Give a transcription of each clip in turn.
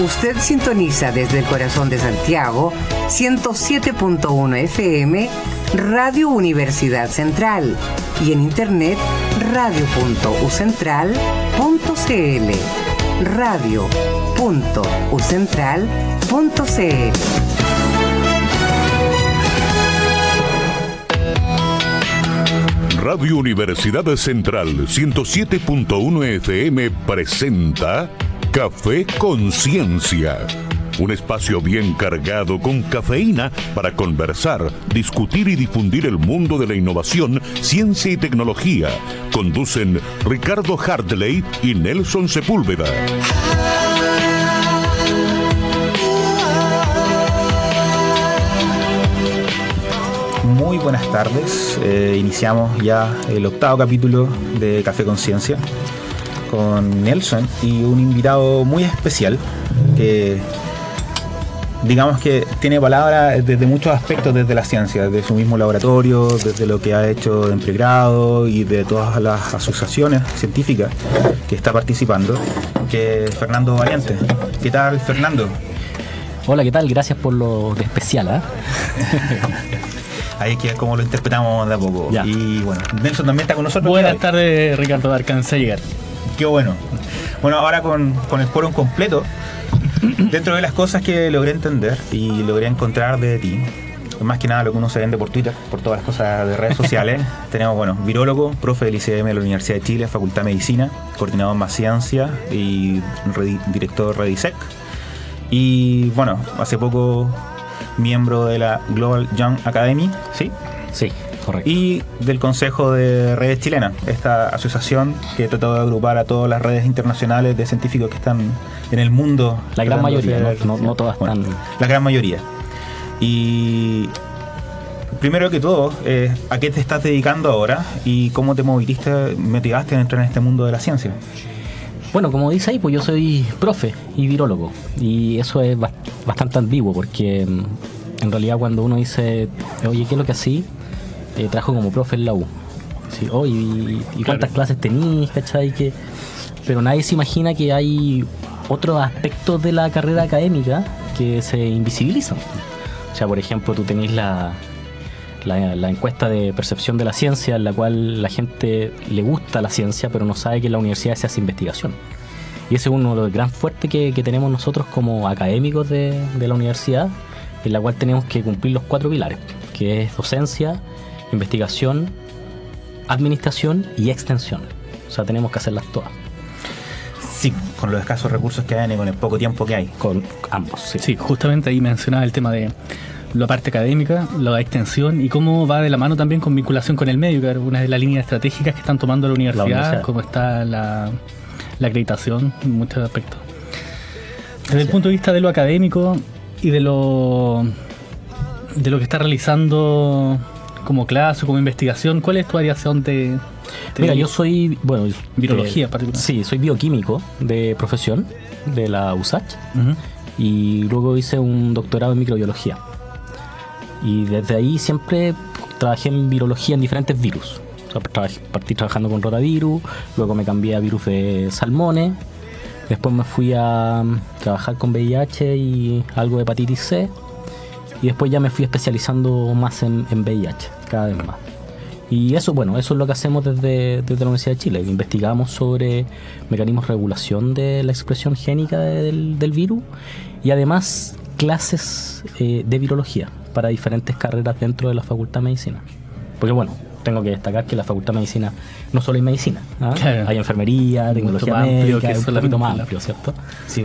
Usted sintoniza desde el corazón de Santiago 107.1 FM Radio Universidad Central y en internet radio.ucentral.cl radio.ucentral.cl Radio Universidad Central 107.1 FM presenta Café Conciencia. Un espacio bien cargado con cafeína para conversar, discutir y difundir el mundo de la innovación, ciencia y tecnología. Conducen Ricardo Hartley y Nelson Sepúlveda. Muy buenas tardes. Eh, iniciamos ya el octavo capítulo de Café Conciencia con Nelson y un invitado muy especial que digamos que tiene palabras desde muchos aspectos desde la ciencia, desde su mismo laboratorio, desde lo que ha hecho en pregrado y de todas las asociaciones científicas que está participando, que es Fernando Valiente. ¿Qué tal, Fernando? Hola, ¿qué tal? Gracias por lo de especial. ¿eh? Ahí es que como lo interpretamos de a poco. Ya. Y bueno, Nelson también está con nosotros. Buenas tardes, Ricardo Alcanza a llegar. Qué bueno. Bueno, ahora con, con el quórum completo, dentro de las cosas que logré entender y logré encontrar de ti, más que nada lo que uno se vende por Twitter, por todas las cosas de redes sociales, tenemos, bueno, virólogo, profe del ICM de la Universidad de Chile, Facultad de Medicina, coordinador más ciencia y director Redisec. Y bueno, hace poco miembro de la Global Young Academy, ¿sí? Sí, correcto. y del Consejo de Redes Chilenas, esta asociación que trata de agrupar a todas las redes internacionales de científicos que están en el mundo. La gran mayoría, ¿no? No- no todas Bueno, están- La gran mayoría. Y primero que todo, eh, ¿a qué te estás dedicando ahora y cómo te movilizaste, motivaste a entrar en este mundo de la ciencia? Bueno, como dice ahí, pues yo soy profe y virólogo. Y eso es bas- bastante ambiguo porque mm, en realidad cuando uno dice, oye, ¿qué es lo que así? Eh, trabajo como profe en la U. Sí, oh, y, y cuántas clases tenís, ¿cachai? Que, pero nadie se imagina que hay otros aspectos de la carrera académica que se invisibilizan. O sea, por ejemplo, tú tenés la, la, la encuesta de percepción de la ciencia, en la cual la gente le gusta la ciencia, pero no sabe que en la universidad se hace investigación. Y ese es uno de los gran fuertes que, que tenemos nosotros como académicos de, de la universidad, en la cual tenemos que cumplir los cuatro pilares, que es docencia, investigación, administración y extensión. O sea, tenemos que hacerlas todas, Sí, con los escasos recursos que hay y con el poco tiempo que hay. con ambos. sí. Sí, justamente ahí mencionaba el tema de la parte académica, la extensión y cómo va de la mano también con vinculación con el medio, que es una de las líneas estratégicas que están tomando la universidad, universidad. cómo está la, la acreditación en muchos aspectos. Desde el punto de vista de lo académico y de lo de lo que está realizando como clase, como investigación, ¿cuál es tu variación de, de- Mira, yo soy, bueno, Virología, eh, particular. Sí, soy bioquímico de profesión de la USACH y luego hice un doctorado en microbiología. Y desde ahí siempre trabajé en virología en diferentes virus. O sea, trabajé- partí trabajando con rotavirus, luego me cambié a virus de salmones, después me fui a mm, trabajar con VIH y algo de hepatitis C, y después ya me fui especializando más en, en VIH, cada vez más. Y eso, bueno, eso es lo que hacemos desde, desde la Universidad de Chile. Investigamos sobre mecanismos de regulación de la expresión génica del, del virus y además clases eh, de virología para diferentes carreras dentro de la Facultad de Medicina. Porque bueno, tengo que destacar que la Facultad de Medicina no solo hay medicina, ¿ah? Claro. hay enfermería, tecnología más amplio médica, que es un poquito más amplio, ¿cierto? Sí,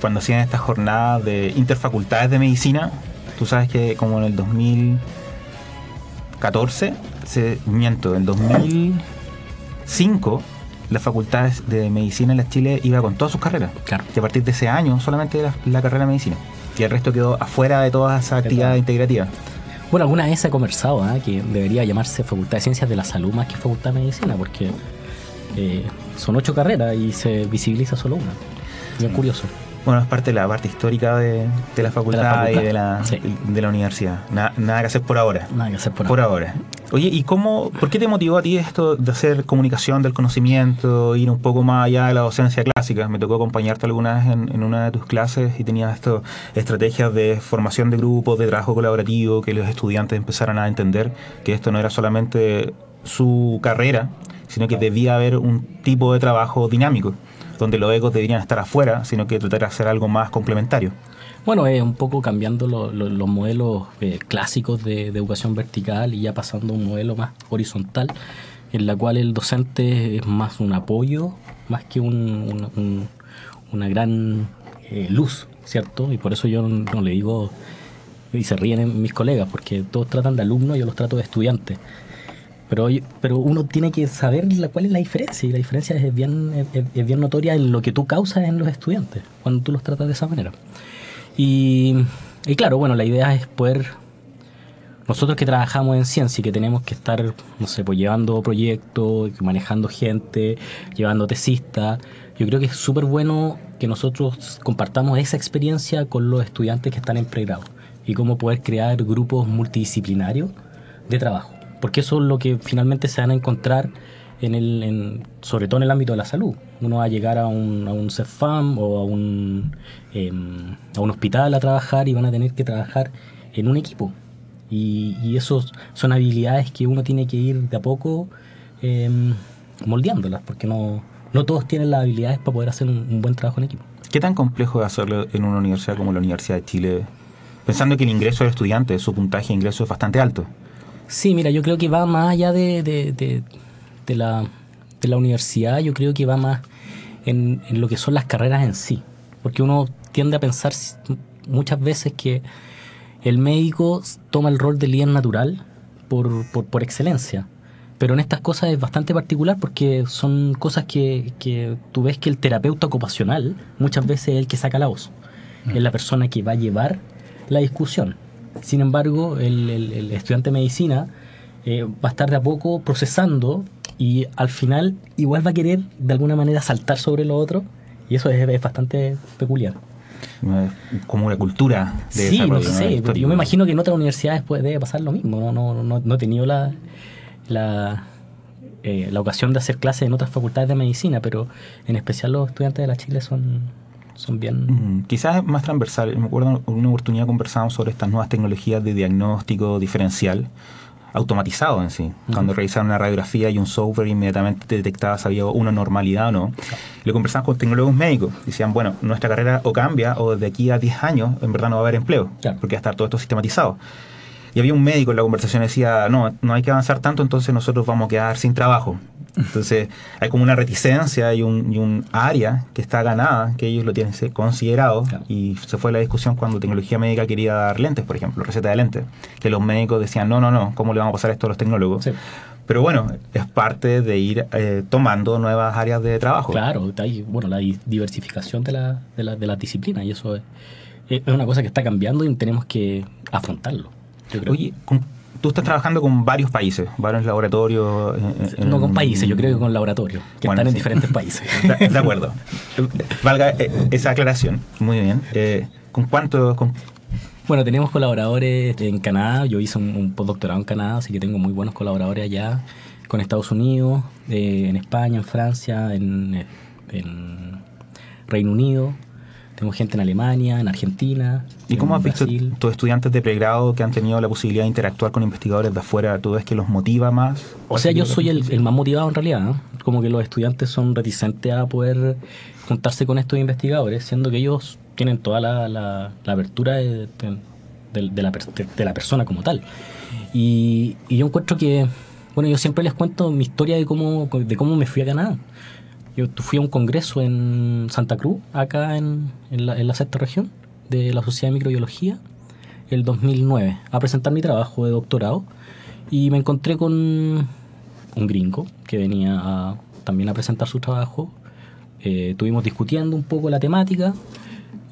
cuando hacían estas jornadas de interfacultades de medicina, tú sabes que como en el 2014, se, miento, en 2005, las facultades de medicina en la Chile iba con todas sus carreras. Claro. Y a partir de ese año solamente la, la carrera de medicina. Y el resto quedó afuera de todas esas actividades integrativas. Bueno, alguna vez ha conversado ¿ah? que debería llamarse Facultad de Ciencias de la Salud más que Facultad de Medicina, porque eh, son ocho carreras y se visibiliza solo una. Bien curioso. Bueno, es parte de la parte histórica de, de la facultad, facultad, y de la, sí. de la universidad. Na- nada que hacer por ahora. Nada que hacer por, Por ahora. ahora. Oye, ¿y cómo, por qué te motivó a ti esto de hacer comunicación del conocimiento, ir un poco más allá de la docencia clásica? Me tocó acompañarte alguna vez en, una de tus clases y tenías esto, estrategias de formación de grupos, de trabajo colaborativo, que los estudiantes empezaran a entender que esto no era solamente su carrera, sino que debía haber un tipo de trabajo dinámico, donde los egos deberían estar afuera, sino que tratar de hacer algo más complementario. Bueno, es un poco cambiando los modelos eh, clásicos de, educación vertical y ya pasando a un modelo más horizontal, en la cual el docente es más un apoyo, más que un, una gran eh, luz, ¿cierto? Y por eso yo no, le digo, y se ríen mis colegas, porque todos tratan de alumnos, yo los trato de estudiantes. Pero, pero uno tiene que saber la, cuál es la diferencia, y la diferencia es bien, es bien notoria en lo que tú causas en los estudiantes, cuando tú los tratas de esa manera. Y, claro, bueno, la idea es poder nosotros que trabajamos en ciencia y que tenemos que estar, no sé, pues llevando proyectos, manejando gente, llevando tesistas, yo creo que es súper bueno que nosotros compartamos esa experiencia con los estudiantes que están en pregrado y cómo poder crear grupos multidisciplinarios de trabajo, porque eso es lo que finalmente se van a encontrar en el, sobre todo en el ámbito de la salud. Uno va a llegar a un, a un CEFAM o a un, em, a un hospital a trabajar y van a tener que trabajar en un equipo. Y, y esos son habilidades que uno tiene que ir de a poco em, moldeándolas, porque no, no todos tienen las habilidades para poder hacer un, buen trabajo en equipo. ¿Qué tan complejo es hacerlo en una universidad como la Universidad de Chile? Pensando que el ingreso del estudiante, su puntaje de ingreso es bastante alto. Sí, mira, yo creo que va más allá de de la, de la universidad yo creo que va más en, lo que son las carreras en sí. Porque uno tiende a pensar muchas veces que el médico toma el rol de líder natural por, por, excelencia. Pero en estas cosas es bastante particular porque son cosas que, que tú ves que el terapeuta ocupacional muchas veces es el que saca la voz. Mm. Es la persona que va a llevar la discusión. Sin embargo, el, el, estudiante de medicina eh, va a estar de a poco procesando y al final igual va a querer de alguna manera saltar sobre lo otro y eso es, bastante peculiar. Como una cultura de sí, no sé, yo me imagino que en otras universidades puede pasar lo mismo. No, no, no, no he tenido la, la, eh, la ocasión de hacer clases en otras facultades de medicina, pero en especial los estudiantes de la Chile son, son bien... Mm, quizás más transversal. Me acuerdo en una oportunidad conversamos sobre estas nuevas tecnologías de diagnóstico diferencial automatizado en sí. Cuando revisaron una radiografía y un software inmediatamente detectaba si había una normalidad o no. Lo conversamos con tecnólogos médicos. Decían, bueno, nuestra carrera o cambia o de aquí a 10 años en verdad no va a haber empleo, porque va a estar todo esto sistematizado. Y había un médico en la conversación que decía, no, no hay que avanzar tanto, entonces nosotros vamos a quedar sin trabajo. Entonces hay como una reticencia y un, y un área que está ganada, que ellos lo tienen considerado. Y se fue la discusión cuando tecnología médica quería dar lentes, por ejemplo, receta de lentes. Que los médicos decían, no, no, no, ¿cómo le vamos a pasar esto a los tecnólogos? Pero bueno, es parte de ir eh, tomando nuevas áreas de trabajo. Claro, hay, bueno, la diversificación de la, de la, de la disciplina y eso es, es una cosa que está cambiando y tenemos que afrontarlo. Oye, tú estás trabajando con varios países, varios laboratorios. no con países, yo creo que con laboratorios, que están en diferentes países. De acuerdo. Valga eh, esa aclaración. Muy bien. Eh, ¿Con cuántos? Bueno, tenemos colaboradores en Canadá. Yo hice un, postdoctorado en Canadá, así que tengo muy buenos colaboradores allá. Con Estados Unidos, eh, en España, en Francia, en Reino Unido. Tengo gente en Alemania, en Argentina. ¿Y cómo has visto tus estudiantes de pregrado que han tenido la posibilidad de interactuar con investigadores de afuera? ¿Tú ves que los motiva más? O sea, yo soy el, más motivado en realidad. Como que los estudiantes son reticentes a poder juntarse con estos investigadores, siendo que ellos tienen toda la, apertura de, la, de, la, persona como tal. Y, y yo encuentro que, bueno, yo siempre les cuento mi historia de cómo, de cómo me fui a Canadá. Yo fui a un congreso en Santa Cruz, acá en, la, sexta región, de la Sociedad de Microbiología, el 2009, a presentar mi trabajo de doctorado. Y me encontré con un gringo que venía también a presentar su trabajo. Eh, estuvimos discutiendo un poco la temática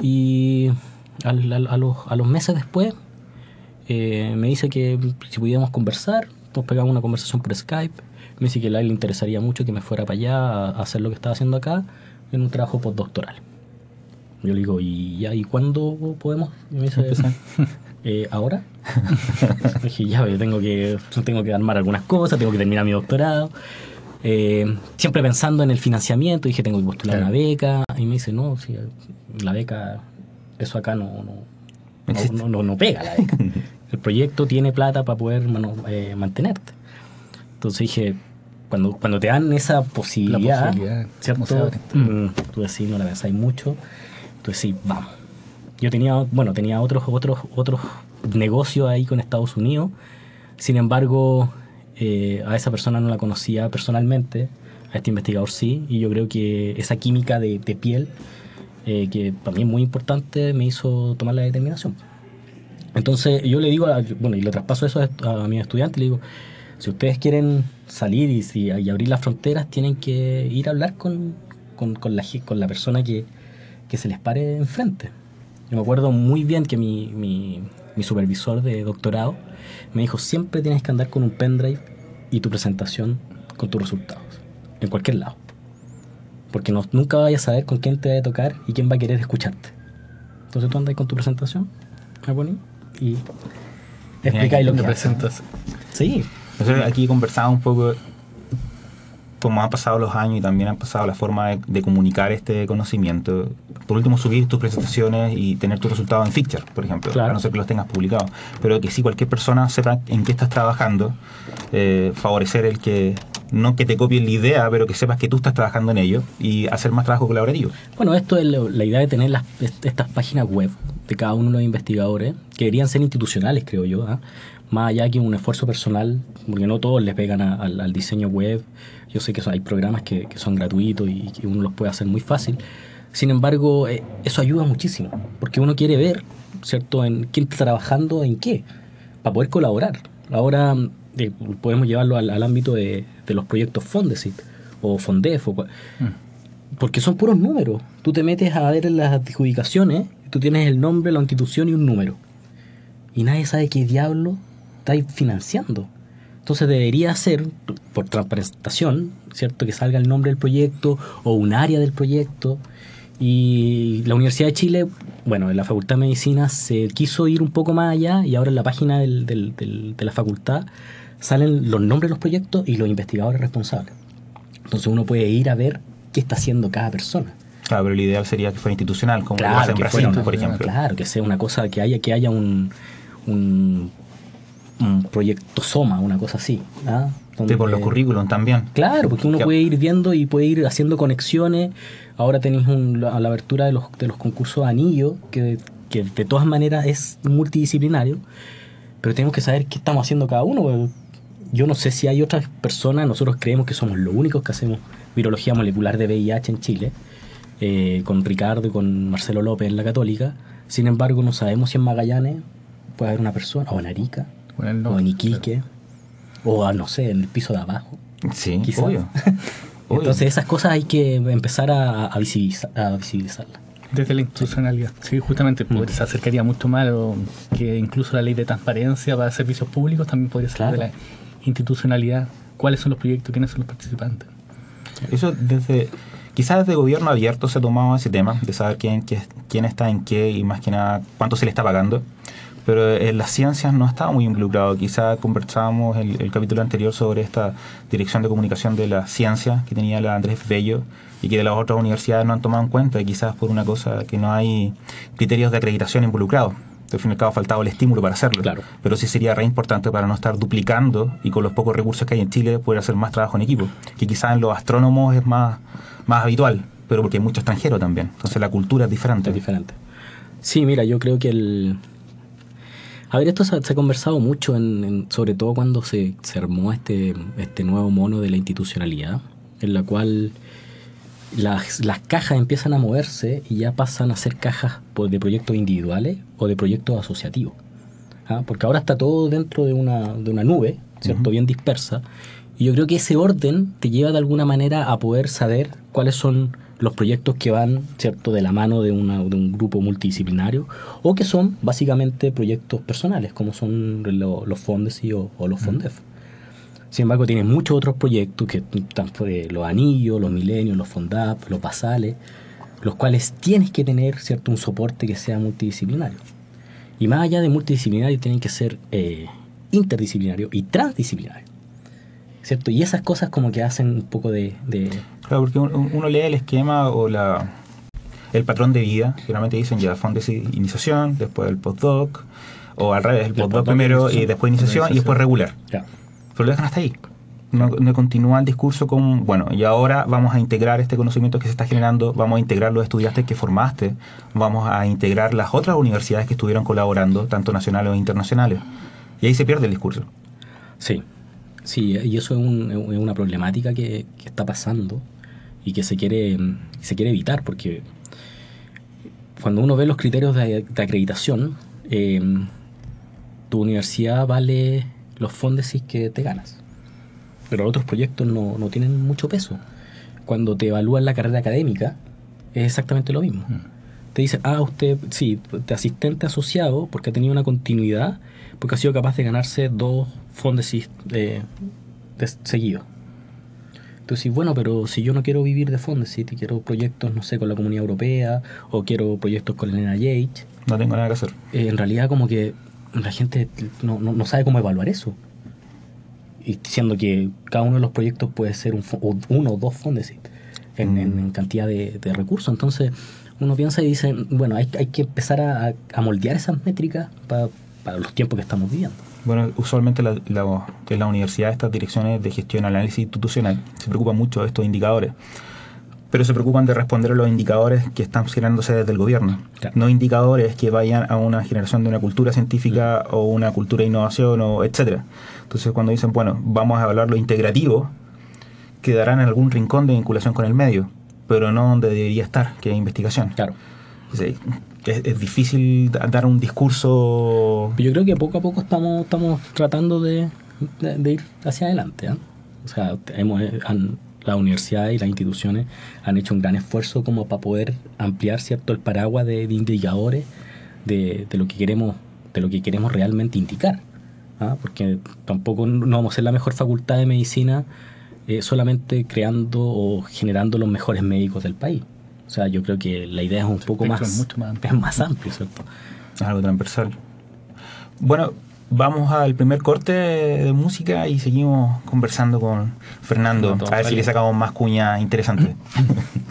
y a, los, meses después eh, me dice que si pudiéramos conversar, nos pegamos una conversación por Skype me dice que a él le interesaría mucho que me fuera para allá a hacer lo que estaba haciendo acá en un trabajo postdoctoral. Yo le digo, ¿y, ya, ¿y cuándo podemos? Y me dice, eh, ¿ahora? dije, ya, yo tengo que, tengo que armar algunas cosas, tengo que terminar mi doctorado. Eh, siempre pensando en el financiamiento, dije, tengo que postular una beca. Y me dice, no, si la beca, eso acá no, no, no, no, pega la beca. el proyecto tiene plata para poder eh, mantenerte. Entonces dije, cuando, cuando te dan esa posibilidad, ¿cierto? Mm, tú decís, no la pensáis mucho, tú decís, vamos. Yo tenía, bueno, tenía otros, otros, otros negocios ahí con Estados Unidos, sin embargo, eh, a esa persona no la conocía personalmente, a este investigador sí, y yo creo que esa química de, piel, eh, que para mí es muy importante, me hizo tomar la determinación. Entonces yo le digo, bueno, y le traspaso eso a, a mis estudiantes, le digo, si ustedes quieren salir y, si, abrir las fronteras, tienen que ir a hablar con, la, con la persona que, se les pare enfrente. Yo me acuerdo muy bien que mi, mi, supervisor de doctorado me dijo, siempre tienes que andar con un pendrive y tu presentación con tus resultados, en cualquier lado. Porque no, nunca vayas a saber con quién te va a tocar y quién va a querer escucharte. Entonces tú andas con tu presentación, y explicáis lo que presentas. Sí, nosotros aquí conversamos un poco cómo han pasado los años y también han pasado la forma de, comunicar este conocimiento. Por último, subir tus presentaciones y tener tus resultados en Fixture, por ejemplo, a no ser que los tengas publicados. Pero que si cualquier persona sepa en qué estás trabajando, eh, favorecer el que no que te copien la idea, pero que sepas que tú estás trabajando en ello y hacer más trabajo colaborativo. Bueno, esto es la idea de tener las, estas páginas web de cada uno de los investigadores, que deberían ser institucionales, creo yo. ¿ah? Más allá que un esfuerzo personal, porque no todos les pegan al diseño web. Yo sé que hay programas que, son gratuitos y que uno los puede hacer muy fácil. Sin embargo, eh, eso ayuda muchísimo, porque uno quiere ver, ¿cierto?, en quién está trabajando en qué, para poder colaborar. Ahora eh, podemos llevarlo al, ámbito de, los proyectos Fondesit o Fondef, mm. porque son puros números. Tú te metes a ver las adjudicaciones, tú tienes el nombre, la institución y un número. Y nadie sabe qué diablo estáis financiando. Entonces debería ser, por transparentación, ¿cierto? Que salga el nombre del proyecto o un área del proyecto. Y la Universidad de Chile, bueno, en la Facultad de Medicina se quiso ir un poco más allá y ahora en la página del, de la facultad salen los nombres de los proyectos y los investigadores responsables. Entonces uno puede ir a ver qué está haciendo cada persona. Claro, pero lo ideal sería que fuera institucional, como claro, en Brasil, por ejemplo. Claro, que sea una cosa, que haya, que haya un, un un proyecto Soma, una cosa así. ¿ah? por los currículums también. Claro, porque uno puede ir viendo y puede ir haciendo conexiones. Ahora tenéis la, la, abertura de los, de los concursos anillo, que, que de todas maneras es multidisciplinario, pero tenemos que saber qué estamos haciendo cada uno. Yo no sé si hay otras personas, nosotros creemos que somos los únicos que hacemos virología molecular de VIH en Chile, eh, con Ricardo y con Marcelo López en la Católica. Sin embargo, no sabemos si en Magallanes puede haber una persona, o en Arica, o en Iquique, o no sé, en el piso de abajo. Sí, obvio. Entonces esas cosas hay que empezar a, a, visibilizarlas. Desde la institucionalidad. Sí, justamente mm. se acercaría mucho más que incluso la ley de transparencia para servicios públicos también podría ser de la institucionalidad. ¿Cuáles son los proyectos? ¿Quiénes son los participantes? Eso desde, quizás desde gobierno abierto se ha tomado ese tema, de saber quién, quién está en qué y más que nada cuánto se le está pagando pero en las ciencias no estaba muy involucrado. Quizá conversábamos el, el capítulo anterior sobre esta dirección de comunicación de la ciencia que tenía la Andrés Bello y que de las otras universidades no han tomado en cuenta, quizás por una cosa que no hay criterios de acreditación involucrados. Al fin y al cabo ha faltado el estímulo para hacerlo. Claro. Pero sí sería re importante para no estar duplicando y con los pocos recursos que hay en Chile poder hacer más trabajo en equipo. Que quizás en los astrónomos es más, más habitual, pero porque hay mucho extranjero también. Entonces la cultura es diferente. Es diferente. Sí, mira, yo creo que el, a ver, esto se, ha conversado mucho, en, sobre todo cuando se, se, armó este, este nuevo mono de la institucionalidad, en la cual las, las cajas empiezan a moverse y ya pasan a ser cajas de proyectos individuales o de proyectos asociativos. ¿ah? Porque ahora está todo dentro de una, de una nube, ¿cierto? Bien dispersa. Y yo creo que ese orden te lleva de alguna manera a poder saber cuáles son los proyectos que van cierto de la mano de, una, de un grupo multidisciplinario o que son básicamente proyectos personales como son los fondes o, o, los fondef. Sin embargo, tienen muchos otros proyectos que están los anillos, los milenios, los fondap, los basales, los cuales tienes que tener cierto un soporte que sea multidisciplinario. Y más allá de multidisciplinario, tienen que ser eh, interdisciplinario y transdisciplinario. ¿Cierto? Y esas cosas como que hacen un poco de... de Claro, porque un- uno lee el esquema o la el patrón de vida, generalmente dicen ya fondos de iniciación, después el postdoc, o al revés, el postdoc primero y después iniciación y después regular. Claro. Pero lo dejan hasta ahí. No, no continúa el discurso con, bueno, y ahora vamos a integrar este conocimiento que se está generando, vamos a integrar los estudiantes que formaste, vamos a integrar las otras universidades que estuvieron colaborando, tanto nacionales o internacionales. Y ahí se pierde el discurso. Sí, sí, y eso es, un- es una problemática que, que está pasando y que se quiere, se quiere evitar, porque cuando uno ve los criterios de, de acreditación, eh, tu universidad vale los fondos que te ganas, pero los otros proyectos no, no tienen mucho peso. Cuando te evalúan la carrera académica, es exactamente lo mismo. Te dicen, ah, usted, sí, de asistente asociado, porque ha tenido una continuidad, porque ha sido capaz de ganarse dos fondos de, de seguidos. Entonces, bueno, pero si yo no quiero vivir de Fondesit y quiero proyectos, no sé, con la Comunidad Europea o quiero proyectos con el NIH, No tengo nada que hacer. eh, en realidad como que la gente no, no, no sabe cómo evaluar eso. Y siendo que cada uno de los proyectos puede ser un, o uno o dos Fondesit en, en- en cantidad de, de recursos. Entonces uno piensa y dice, bueno, hay, hay que empezar a, a moldear esas métricas pa- para los tiempos que estamos viviendo. Bueno, usualmente la, la, en la universidad estas direcciones de gestión y análisis institucional se preocupan mucho de estos indicadores, pero se preocupan de responder a los indicadores que están generándose desde el gobierno, Claro. no indicadores que vayan a una generación de una cultura científica o una cultura de innovación o etcétera. Entonces cuando dicen, bueno, vamos a evaluar lo integrativo, quedarán en algún rincón de vinculación con el medio, pero no donde debería estar, que es investigación. Claro. Sí, Es, difícil da- dar un discurso Yo creo que poco a poco estamos, estamos tratando de, ir hacia adelante. ¿ah? O sea, hemos, eh, han- la universidad y las instituciones han hecho un gran esfuerzo como para poder ampliar cierto el paraguas de, de indicadores de, de lo que queremos de lo que queremos realmente indicar. ¿ah? Porque tampoco no vamos a ser la mejor facultad de medicina eh, solamente creando o generando los mejores médicos del país. O sea, yo creo que la idea es un poco más, es mucho más amplio. es más amplio, ¿cierto? algo transversal. Bueno, vamos al primer corte de música y seguimos conversando con Fernando. No, a ver si le sacamos más cuña interesante.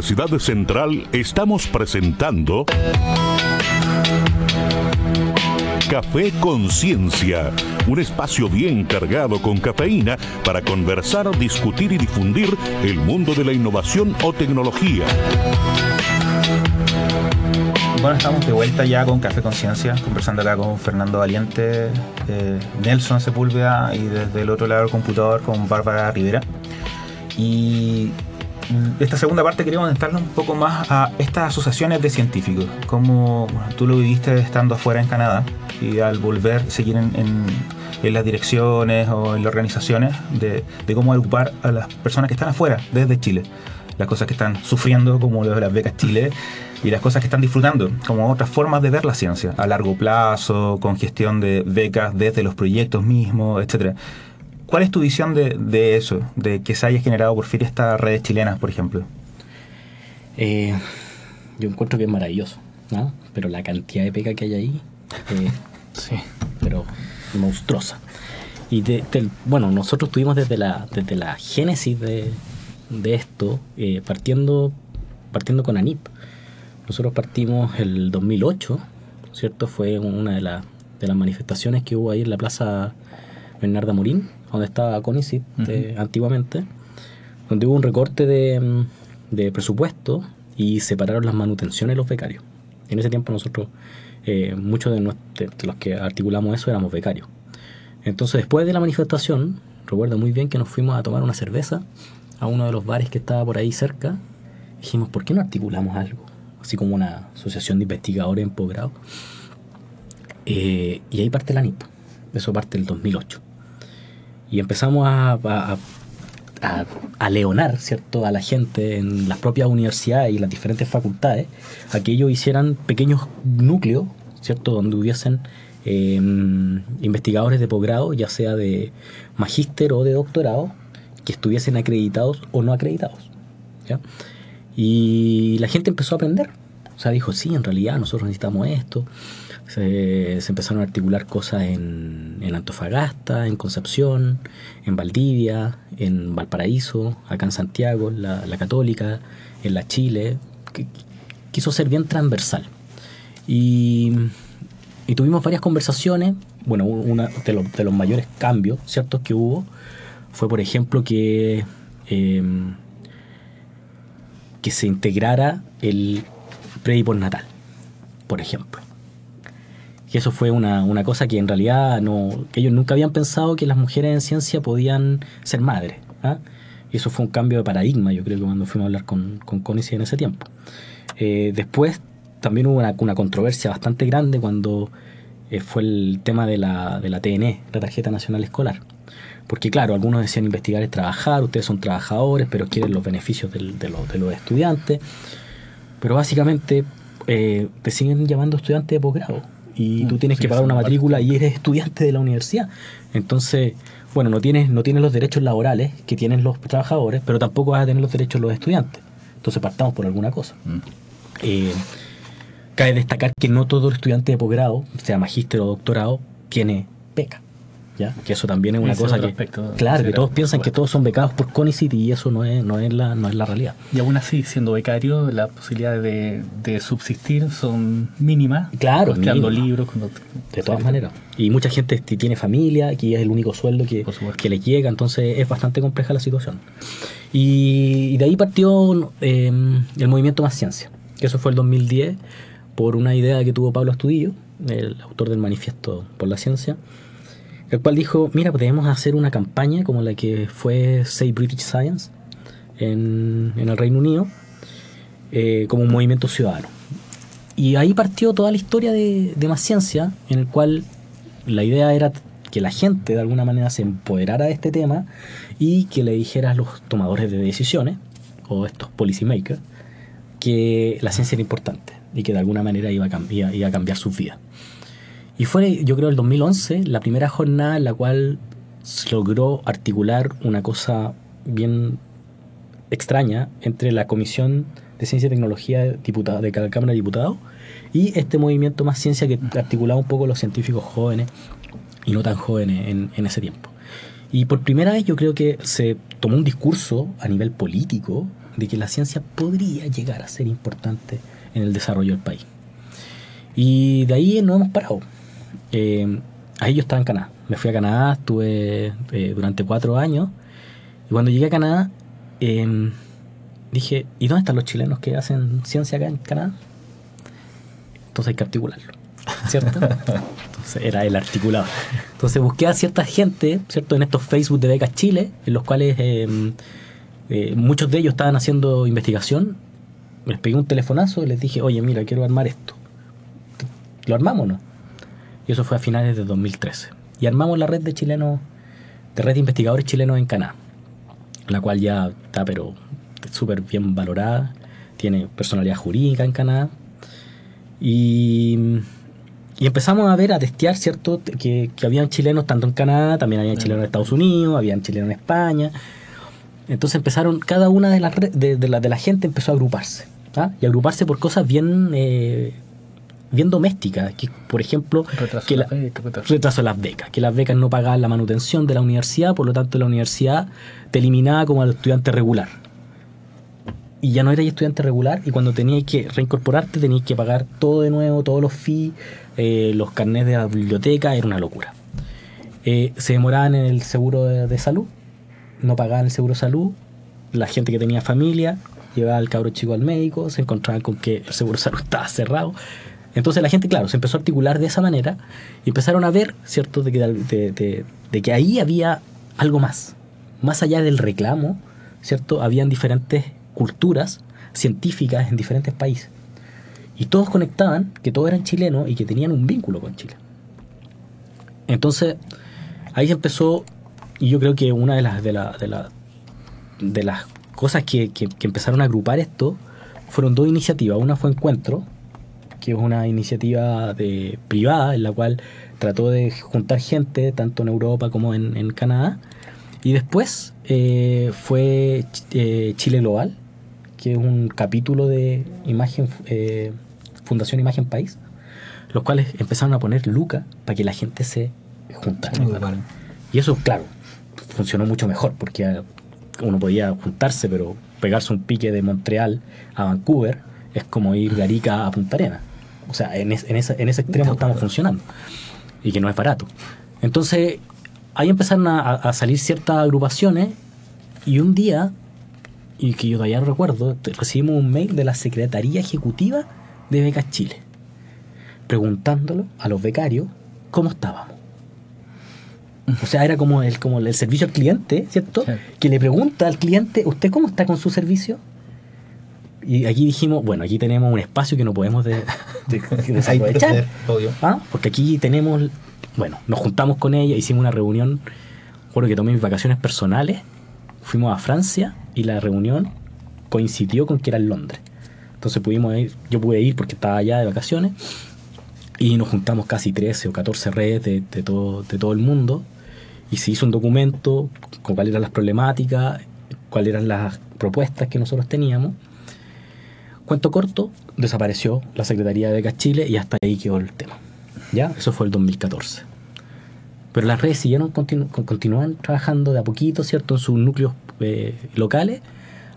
Universidad Central estamos presentando Café Conciencia, un espacio bien cargado con cafeína para conversar, discutir y difundir el mundo de la innovación o tecnología. Bueno, estamos de vuelta ya con Café Conciencia, conversando acá con Fernando Valiente, eh, Nelson Sepúlveda y desde el otro lado del computador con Bárbara Rivera. Y esta segunda parte queríamos orientarnos un poco más a estas asociaciones de científicos, como bueno, tú lo viviste estando afuera en Canadá y al volver seguir en, en- en las direcciones o en las organizaciones de, de cómo agrupar a las personas que están afuera desde Chile. Las cosas que están sufriendo, como las becas Chile, y las cosas que están disfrutando, como otras formas de ver la ciencia, a largo plazo, con gestión de becas desde los proyectos mismos, etcétera. ¿Cuál es tu visión de, de eso, de que se haya generado por fin estas redes chilenas, por ejemplo? Eh, yo encuentro que es maravilloso, ¿no? Pero la cantidad de pega que hay ahí, eh, Sí. pero monstruosa. Y de- del- bueno, nosotros tuvimos desde la, desde la génesis de, de esto, eh, partiendo, partiendo con ANIP. Nosotros partimos el 2008, ¿cierto? Fue una de, la- de las manifestaciones que hubo ahí en la Plaza Bernarda Morín, donde estaba CONICIT eh, antiguamente, donde hubo un recorte de, mm, de presupuesto y separaron las manutenciones de los becarios. En ese tiempo nosotros, eh, muchos de, los que articulamos eso éramos becarios. Entonces después de la manifestación, recuerdo muy bien que nos fuimos a tomar una cerveza a uno de los bares que estaba por ahí cerca. Dijimos, ¿por qué no articulamos algo? Así como una asociación de investigadores en posgrado. Eh, y ahí parte la NIP. Eso parte del 2008. Y empezamos a, a, a, a leonar, ¿cierto? A la gente en las propias universidades y las diferentes facultades a que ellos hicieran pequeños núcleos, ¿cierto? Donde hubiesen eh, investigadores de posgrado, ya sea de magíster o de doctorado, que estuviesen acreditados o no acreditados. ¿ya? Y la gente empezó a aprender. O sea, dijo, sí, en realidad nosotros necesitamos esto. Se, empezaron a articular cosas en, Antofagasta, en Concepción, en Valdivia, en Valparaíso, acá en Santiago, la, Católica, en la Chile. que- quiso ser bien transversal. Y, y tuvimos varias conversaciones. Bueno, una de los, mayores cambios, ¿cierto?, que hubo fue, por ejemplo, que, eh, que se integrara el pre y por ejemplo. Y eso fue una, una cosa que en realidad no, ellos nunca habían pensado que las mujeres en ciencia podían ser madres. ¿ah? Y eso fue un cambio de paradigma, yo creo que cuando fuimos a hablar con, con en ese tiempo. Eh, después también hubo una, una controversia bastante grande cuando eh, fue el tema de la, de la TNE, la Tarjeta Nacional Escolar. Porque claro, algunos decían investigar es trabajar, ustedes son trabajadores, pero quieren los beneficios de, los, de los estudiantes. Pero básicamente eh, te siguen llamando estudiante de posgrado. Y tú tienes sí, que pagar una matrícula y eres estudiante de la universidad. Entonces, bueno, no tienes, no tienes los derechos laborales que tienen los trabajadores, pero tampoco vas a tener los derechos los estudiantes. Entonces partamos por alguna cosa. Eh, cabe destacar que no todo estudiante de posgrado, sea magíster o doctorado, tiene beca. ¿Ya? Que eso también es una Ese cosa que. aspecto, claro, que todos piensan que todos son becados por CONICIT y eso no es, no es, la, no es la realidad. Y aún así, siendo becario, las posibilidades de, de subsistir son mínimas. Claro, mínimas. libros. De todas maneras. Y mucha gente tiene familia, aquí es el único sueldo que, que les llega, entonces es bastante compleja la situación. Y, y de ahí partió eh, el movimiento Más Ciencia, que eso fue el 2010, por una idea que tuvo Pablo Astudillo, el autor del manifiesto por la ciencia, el cual dijo, mira, debemos hacer una campaña como la que fue Say British Science en, el Reino Unido, eh, como un movimiento ciudadano. Y ahí partió toda la historia de, de Más Ciencia, en el cual la idea era que la gente de alguna manera se empoderara de este tema y que le dijera a los tomadores de decisiones, o estos policy makers, que la ciencia era importante y que de alguna manera iba a, cam- iba- iba a cambiar sus vidas. Y fue, yo creo, el 2011, la primera jornada en la cual se logró articular una cosa bien extraña entre la Comisión de Ciencia y Tecnología de, diputada, de cada Cámara de Diputados y este movimiento más ciencia que articulaba un poco los científicos jóvenes y no tan jóvenes en, en ese tiempo. Y por primera vez yo creo que se tomó un discurso a nivel político de que la ciencia podría llegar a ser importante en el desarrollo del país. Y de ahí no hemos parado. Eh, ahí yo estaba en Canadá. Me fui a Canadá, estuve eh, durante cuatro años. Y cuando llegué a Canadá, eh, dije, ¿y dónde están los chilenos que hacen ciencia acá en Canadá? Entonces hay que articularlo, ¿cierto? Entonces era el articulado. Entonces busqué a cierta gente, ¿cierto? En estos Facebook de Becas Chile, en los cuales eh, eh, muchos de ellos estaban haciendo investigación. Les pegué un telefonazo y les dije, oye, mira, quiero armar esto. ¿Lo armamos o no? Y eso fue a finales de 2013. Y armamos la red de chilenos, de red de investigadores chilenos en Canadá, la cual ya está pero súper bien valorada, tiene personalidad jurídica en Canadá. Y, y empezamos a ver, a testear, ¿cierto? Que, que habían chilenos tanto en Canadá, también habían chilenos en Estados Unidos, habían chilenos en España. Entonces empezaron, cada una de las de, de la, de la gente empezó a agruparse. ¿ah? Y agruparse por cosas bien, eh, bien domésticas. Que, por ejemplo, Retraso que la- retraso. retraso las becas. Que las becas no pagaban la manutención de la universidad, por lo tanto la universidad te eliminaba como al estudiante regular. Y ya no eras estudiante regular y cuando tenías que reincorporarte tenías que pagar todo de nuevo, todos los fees, eh, los carnets de la biblioteca, era una locura. Eh, se demoraban en el seguro de, de salud, no pagaban el seguro de salud, la gente que tenía familia llevaba al cabro chico al médico, se encontraban con que el seguro de salud estaba cerrado. Entonces la gente, claro, se empezó a articular de esa manera y empezaron a ver, ¿cierto?, de que, ahí había algo más. Más allá del reclamo, ¿cierto?, habían diferentes culturas científicas en diferentes países. Y todos conectaban que todos eran chilenos y que tenían un vínculo con Chile. Entonces, ahí empezó, y yo creo que una de las, de la- de la- de las cosas que- que empezaron a agrupar esto fueron dos iniciativas. Una fue Encuentro, que es una iniciativa de, privada en la cual trató de juntar gente tanto en Europa como en, en Canadá. Y después eh, fue eh, Chile Global, que es un capítulo de Imagen eh, Fundación Imagen País, los cuales empezaron a poner lucas para que la gente se juntara. Bueno. Y eso, claro, funcionó mucho mejor porque ah, uno podía juntarse, pero pegarse un pique de Montreal a Vancouver es como ir de Arica a Punta Arena. O sea, en, es- en esa- en ese extremo estamos funcionando y que no es barato. Entonces, ahí empezaron a, salir ciertas agrupaciones y un día, y que yo todavía no recuerdo, recibimos un mail de la Secretaría Ejecutiva de Becas Chile preguntándolo a los becarios cómo estábamos. O sea, era como el, como el servicio al cliente, ¿cierto? Sí. Que le pregunta al cliente, ¿usted cómo está con su servicio? Y aquí dijimos, bueno, aquí tenemos un espacio que no podemos de, de- de desaprovechar. ¿Ah? Porque aquí tenemos, bueno, nos juntamos con ella, hicimos una reunión, recuerdo que tomé mis vacaciones personales, fuimos a Francia y la reunión coincidió con que era en Londres. Entonces pudimos ir, yo pude ir porque estaba allá de vacaciones y nos juntamos casi 13 o 14 redes de, de todo, de todo el mundo y se hizo un documento con cuáles eran las problemáticas, cuáles eran las propuestas que nosotros teníamos Cuento corto, desapareció la Secretaría de Becas Chile y hasta ahí quedó el tema. ¿Ya? Eso fue el 2014. Pero las redes siguieron, continu- con- continúan trabajando de a poquito, ¿cierto? En sus núcleos eh, locales,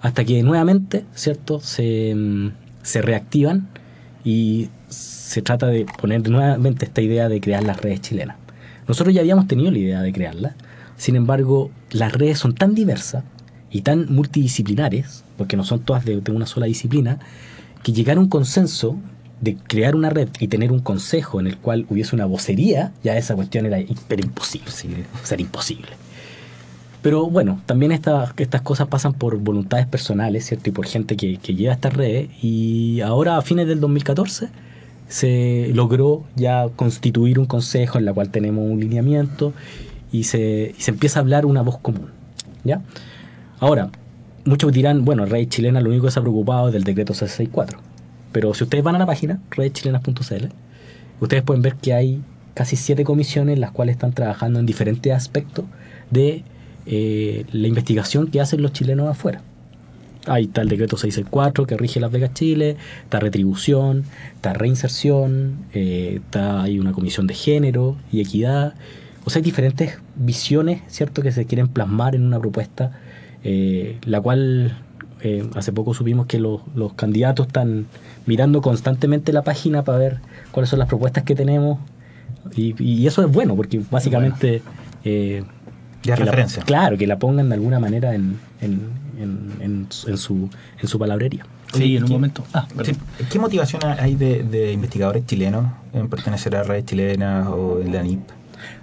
hasta que nuevamente, ¿cierto? Se, mm, se reactivan y se trata de poner nuevamente esta idea de crear las redes chilenas. Nosotros ya habíamos tenido la idea de crearlas, sin embargo, las redes son tan diversas y tan multidisciplinares, porque no son todas de, de una sola disciplina, que llegar a un consenso de crear una red y tener un consejo en el cual hubiese una vocería, ya esa cuestión era hiper imposible. Era imposible. Pero bueno, también esta- estas cosas pasan por voluntades personales, ¿cierto? Y por gente que, que lleva estas redes. Y ahora, a fines del 2014, se logró ya constituir un consejo en la cual tenemos un lineamiento y se, y se empieza a hablar una voz común. ¿Ya? Ahora, muchos dirán, bueno, Red Chilena lo único que se ha preocupado es del decreto 664. Pero si ustedes van a la página, redchilenas.cl, ustedes pueden ver que hay casi siete comisiones las cuales están trabajando en diferentes aspectos de eh, la investigación que hacen los chilenos afuera. Ahí está el decreto 664 que rige las becas Chile, está retribución, está reinserción, eh, está hay una comisión de género y equidad. O sea, hay diferentes visiones, ¿cierto?, que se quieren plasmar en una propuesta, eh, la cual eh, hace poco supimos que los, los candidatos están mirando constantemente la página para ver cuáles son las propuestas que tenemos. Y, y eso es bueno, porque básicamente... eh, Ya que la- referencia. claro, que la pongan de alguna manera en, en, en- en su- en su, en su palabrería. Sí, en un ¿Qué- momento. Ah. Sí, ¿Qué motivación hay de, de investigadores chilenos en pertenecer a redes chilenas o en la NIP?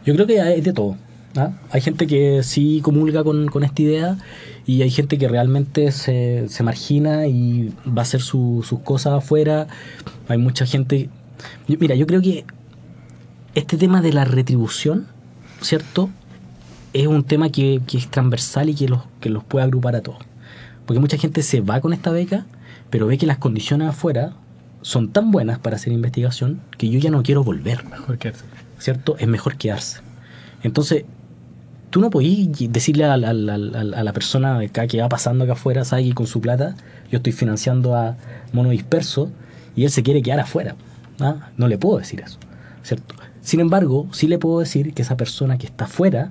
Yo creo que hay de todo. ¿Ah? Hay gente que sí comulga con, con esta idea y hay gente que realmente se, se margina y va a hacer su- sus cosas afuera. Hay mucha gente... yo- Mira, yo creo que este tema de la retribución, ¿cierto? Es un tema que, que es transversal y que los, que los puede agrupar a todos. Porque mucha gente se va con esta beca, pero ve que las condiciones afuera son tan buenas para hacer investigación que yo ya no quiero volver. Mejor que ¿cierto? Es mejor quedarse. Entonces, tú no podís decirle a, la- persona que va pasando acá afuera, sabe que con su plata yo estoy financiando a Mono Disperso y él se quiere quedar afuera. ¿ah? No le puedo decir eso, ¿cierto? Sin embargo, sí le puedo decir que esa persona que está afuera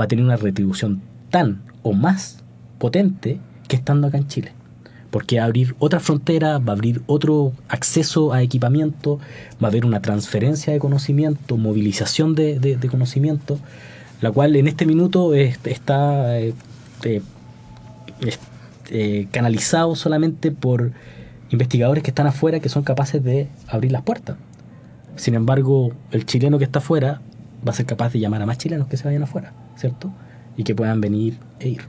va a tener una retribución tan o más potente que estando acá en Chile porque va a abrir otra frontera, va a abrir otro acceso a equipamiento, va a haber una transferencia de conocimiento, movilización de- de conocimiento, la cual en este minuto es- está eh, eh, es- eh, canalizado solamente por investigadores que están afuera que son capaces de abrir las puertas. Sin embargo, el chileno que está afuera va a ser capaz de llamar a más chilenos que se vayan afuera, ¿cierto? Y que puedan venir e ir.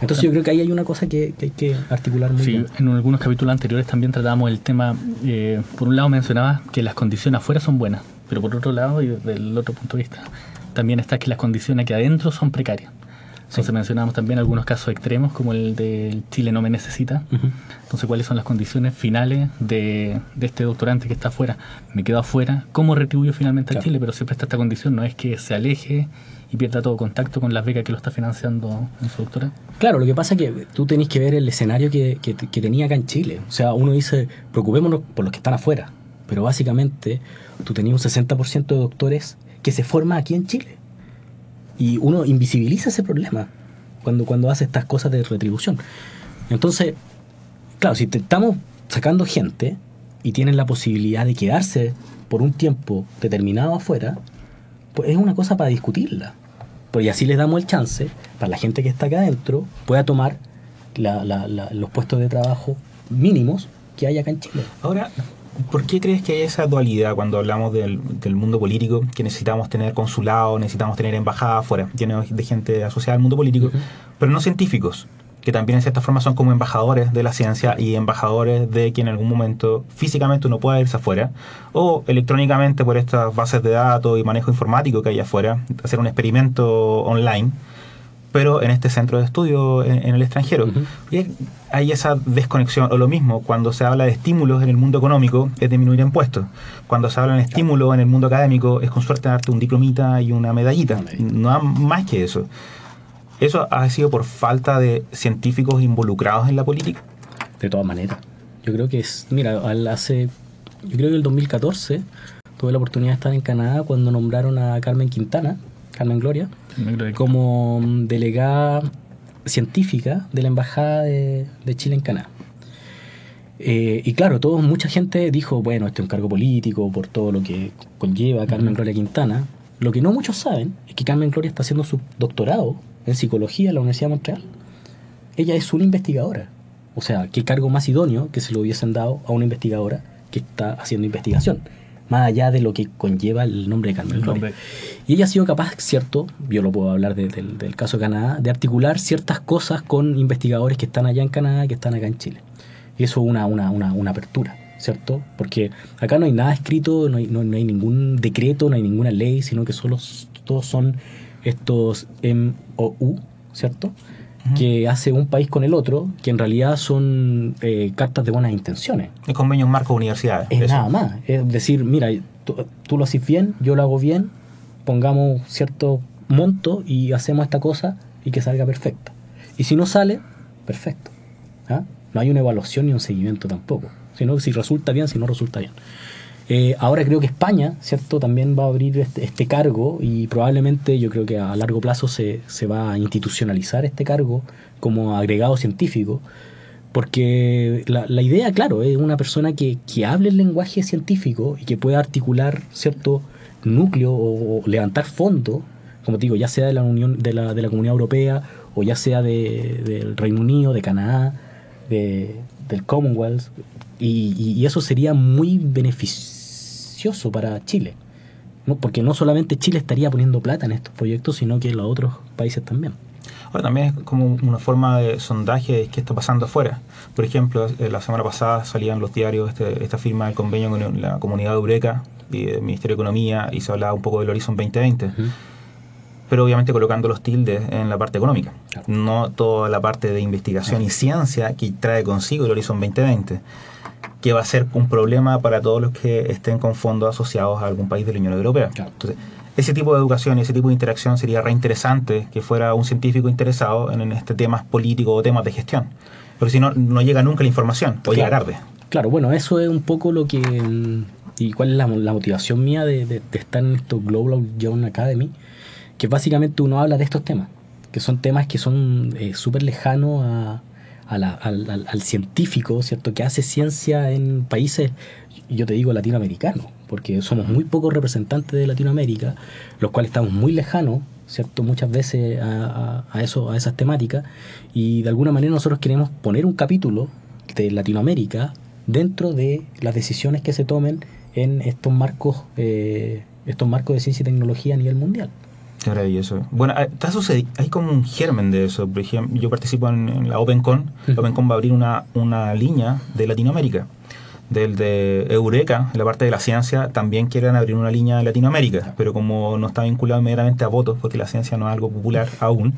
Entonces yo creo que ahí hay una cosa que, que hay que articular muy Sí, bien. en algunos capítulos anteriores también tratábamos el tema, eh, por un lado mencionaba que las condiciones afuera son buenas, pero por otro lado, y desde el otro punto de vista, también está que las condiciones aquí adentro son precarias. Entonces mencionábamos también algunos casos extremos, como el del Chile no me necesita. Entonces, ¿cuáles son las condiciones finales de, de este doctorante que está afuera? Me quedo afuera, ¿cómo retribuyo finalmente a Claro. Chile? Pero siempre está esta condición, no es que se aleje y pierda todo contacto con las becas que lo está financiando en su doctorado. Claro, lo que pasa es que tú tenés que ver el escenario que, que- que tenía acá en Chile. O sea, uno dice, preocupémonos por los que están afuera. Pero básicamente tú tenías un 60% de doctores que se forman aquí en Chile. Y uno invisibiliza ese problema cuando, cuando hace estas cosas de retribución. Entonces, claro, si estamos sacando gente y tienen la posibilidad de quedarse por un tiempo determinado afuera, pues es una cosa para discutirla. Pues y así les damos el chance para la gente que está acá adentro pueda tomar la- la- la- los puestos de trabajo mínimos que hay acá en Chile. Ahora, ¿por qué crees que hay esa dualidad cuando hablamos del, del mundo político? Que necesitamos tener consulado, necesitamos tener embajada afuera, lleno de gente asociada al mundo político, pero no científicos, que también en cierta forma son como embajadores de la ciencia y embajadores de que en algún momento físicamente uno pueda irse afuera, o electrónicamente por estas bases de datos y manejo informático que hay afuera, hacer un experimento online pero en este centro de estudio en, en el extranjero. Y hay esa desconexión, o lo mismo, cuando se habla de estímulos en el mundo económico, es disminuir impuestos. Cuando se habla de estímulos en el mundo académico, es con suerte darte un diplomita y una medallita. No hay más que eso. ¿Eso ha sido por falta de científicos involucrados en la política? De todas maneras. Yo creo que es, mira, al- hace, yo creo que el 2014 tuve la oportunidad de estar en Canadá cuando nombraron a Carmen Quintana, Carmen Gloria, como mm, delegada científica de la Embajada de, de Chile en Canadá. Eh, y claro, todo, mucha gente dijo, bueno, este es un cargo político por todo lo que conlleva Carmen Gloria Quintana. Lo que no muchos saben es que Carmen Gloria está haciendo su doctorado en psicología en la Universidad de Montreal. Ella es una investigadora. O sea, qué cargo más idóneo que se lo hubiesen dado a una investigadora que está haciendo investigación, más allá de lo que conlleva el nombre de Carmen nombre. Y ella ha sido capaz, cierto, yo lo puedo hablar de- del, del caso de Canadá, de articular ciertas cosas con investigadores que están allá en Canadá y que están acá en Chile. Y eso es una, una, una, una apertura, ¿cierto? Porque acá no hay nada escrito, no hay, no, no hay ningún decreto, no hay ninguna ley, sino que solo todos son estos MOU, ¿cierto? Que hace un país con el otro, que en realidad son eh, cartas de buenas intenciones. El convenio en marco de universidades. Es eso. nada más. Es decir, mira, tú, tú lo haces bien, yo lo hago bien, pongamos cierto monto y hacemos esta cosa y que salga perfecta. Y si no sale, perfecto. ¿Ah? No hay una evaluación ni un seguimiento tampoco. Sino si resulta bien, si no resulta bien. Eh, ahora creo que España, ¿cierto? También va a abrir este, este cargo y probablemente yo creo que a largo plazo se, se va a institucionalizar este cargo como agregado científico porque la, la idea, claro, es una persona que, que hable el lenguaje científico y que pueda articular cierto núcleo o, o levantar fondos, como te digo, ya sea de la Unión, de la, de la Comunidad Europea o ya sea de- del Reino Unido, de Canadá, de- del Commonwealth, y, y- y eso sería muy beneficioso para Chile. ¿no? Porque no solamente Chile estaría poniendo plata en estos proyectos, sino que los otros países también. Ahora también es como una forma de sondaje de qué está pasando afuera. Por ejemplo, eh, la semana pasada salían los diarios este- esta firma del convenio con la comunidad de Eureka y el Ministerio de Economía y se hablaba un poco del Horizon 2020. Pero obviamente colocando los tildes en la parte económica, Claro. no toda la parte de investigación y ciencia que trae consigo el Horizon 2020, que va a ser un problema para todos los que estén con fondos asociados a algún país de la Unión Europea. Claro. Entonces, ese tipo de educación y ese tipo de interacción sería reinteresante que fuera un científico interesado en, en este temas políticos o temas de gestión. Pero si no, no llega nunca la información, o llega Claro. tarde. Claro, bueno, eso es un poco lo que... y cuál es la, la motivación mía de, de- de estar en esto Global Young Academy, que básicamente uno habla de estos temas, que son temas que son eh, súper lejanos a, a la- al, al- al científico, ¿cierto? Que hace ciencia en países, yo te digo, latinoamericanos, porque somos muy pocos representantes de Latinoamérica, los cuales estamos muy lejanos, ¿cierto? Muchas veces a, a- eso, a esas temáticas, y de alguna manera nosotros queremos poner un capítulo de Latinoamérica dentro de las decisiones que se tomen en estos marcos, eh, estos marcos de ciencia y tecnología a nivel mundial. Qué maravilloso. Bueno, ah, está sucedi- hay como un germen de eso. Por ejemplo, yo participo en, en la OpenCon. La. OpenCon va a abrir una, una línea de Latinoamérica. Del de Eureka, en la parte de la ciencia, también quieren abrir una línea de Latinoamérica, pero como no está vinculado inmediatamente a votos, porque la ciencia no es algo popular aún,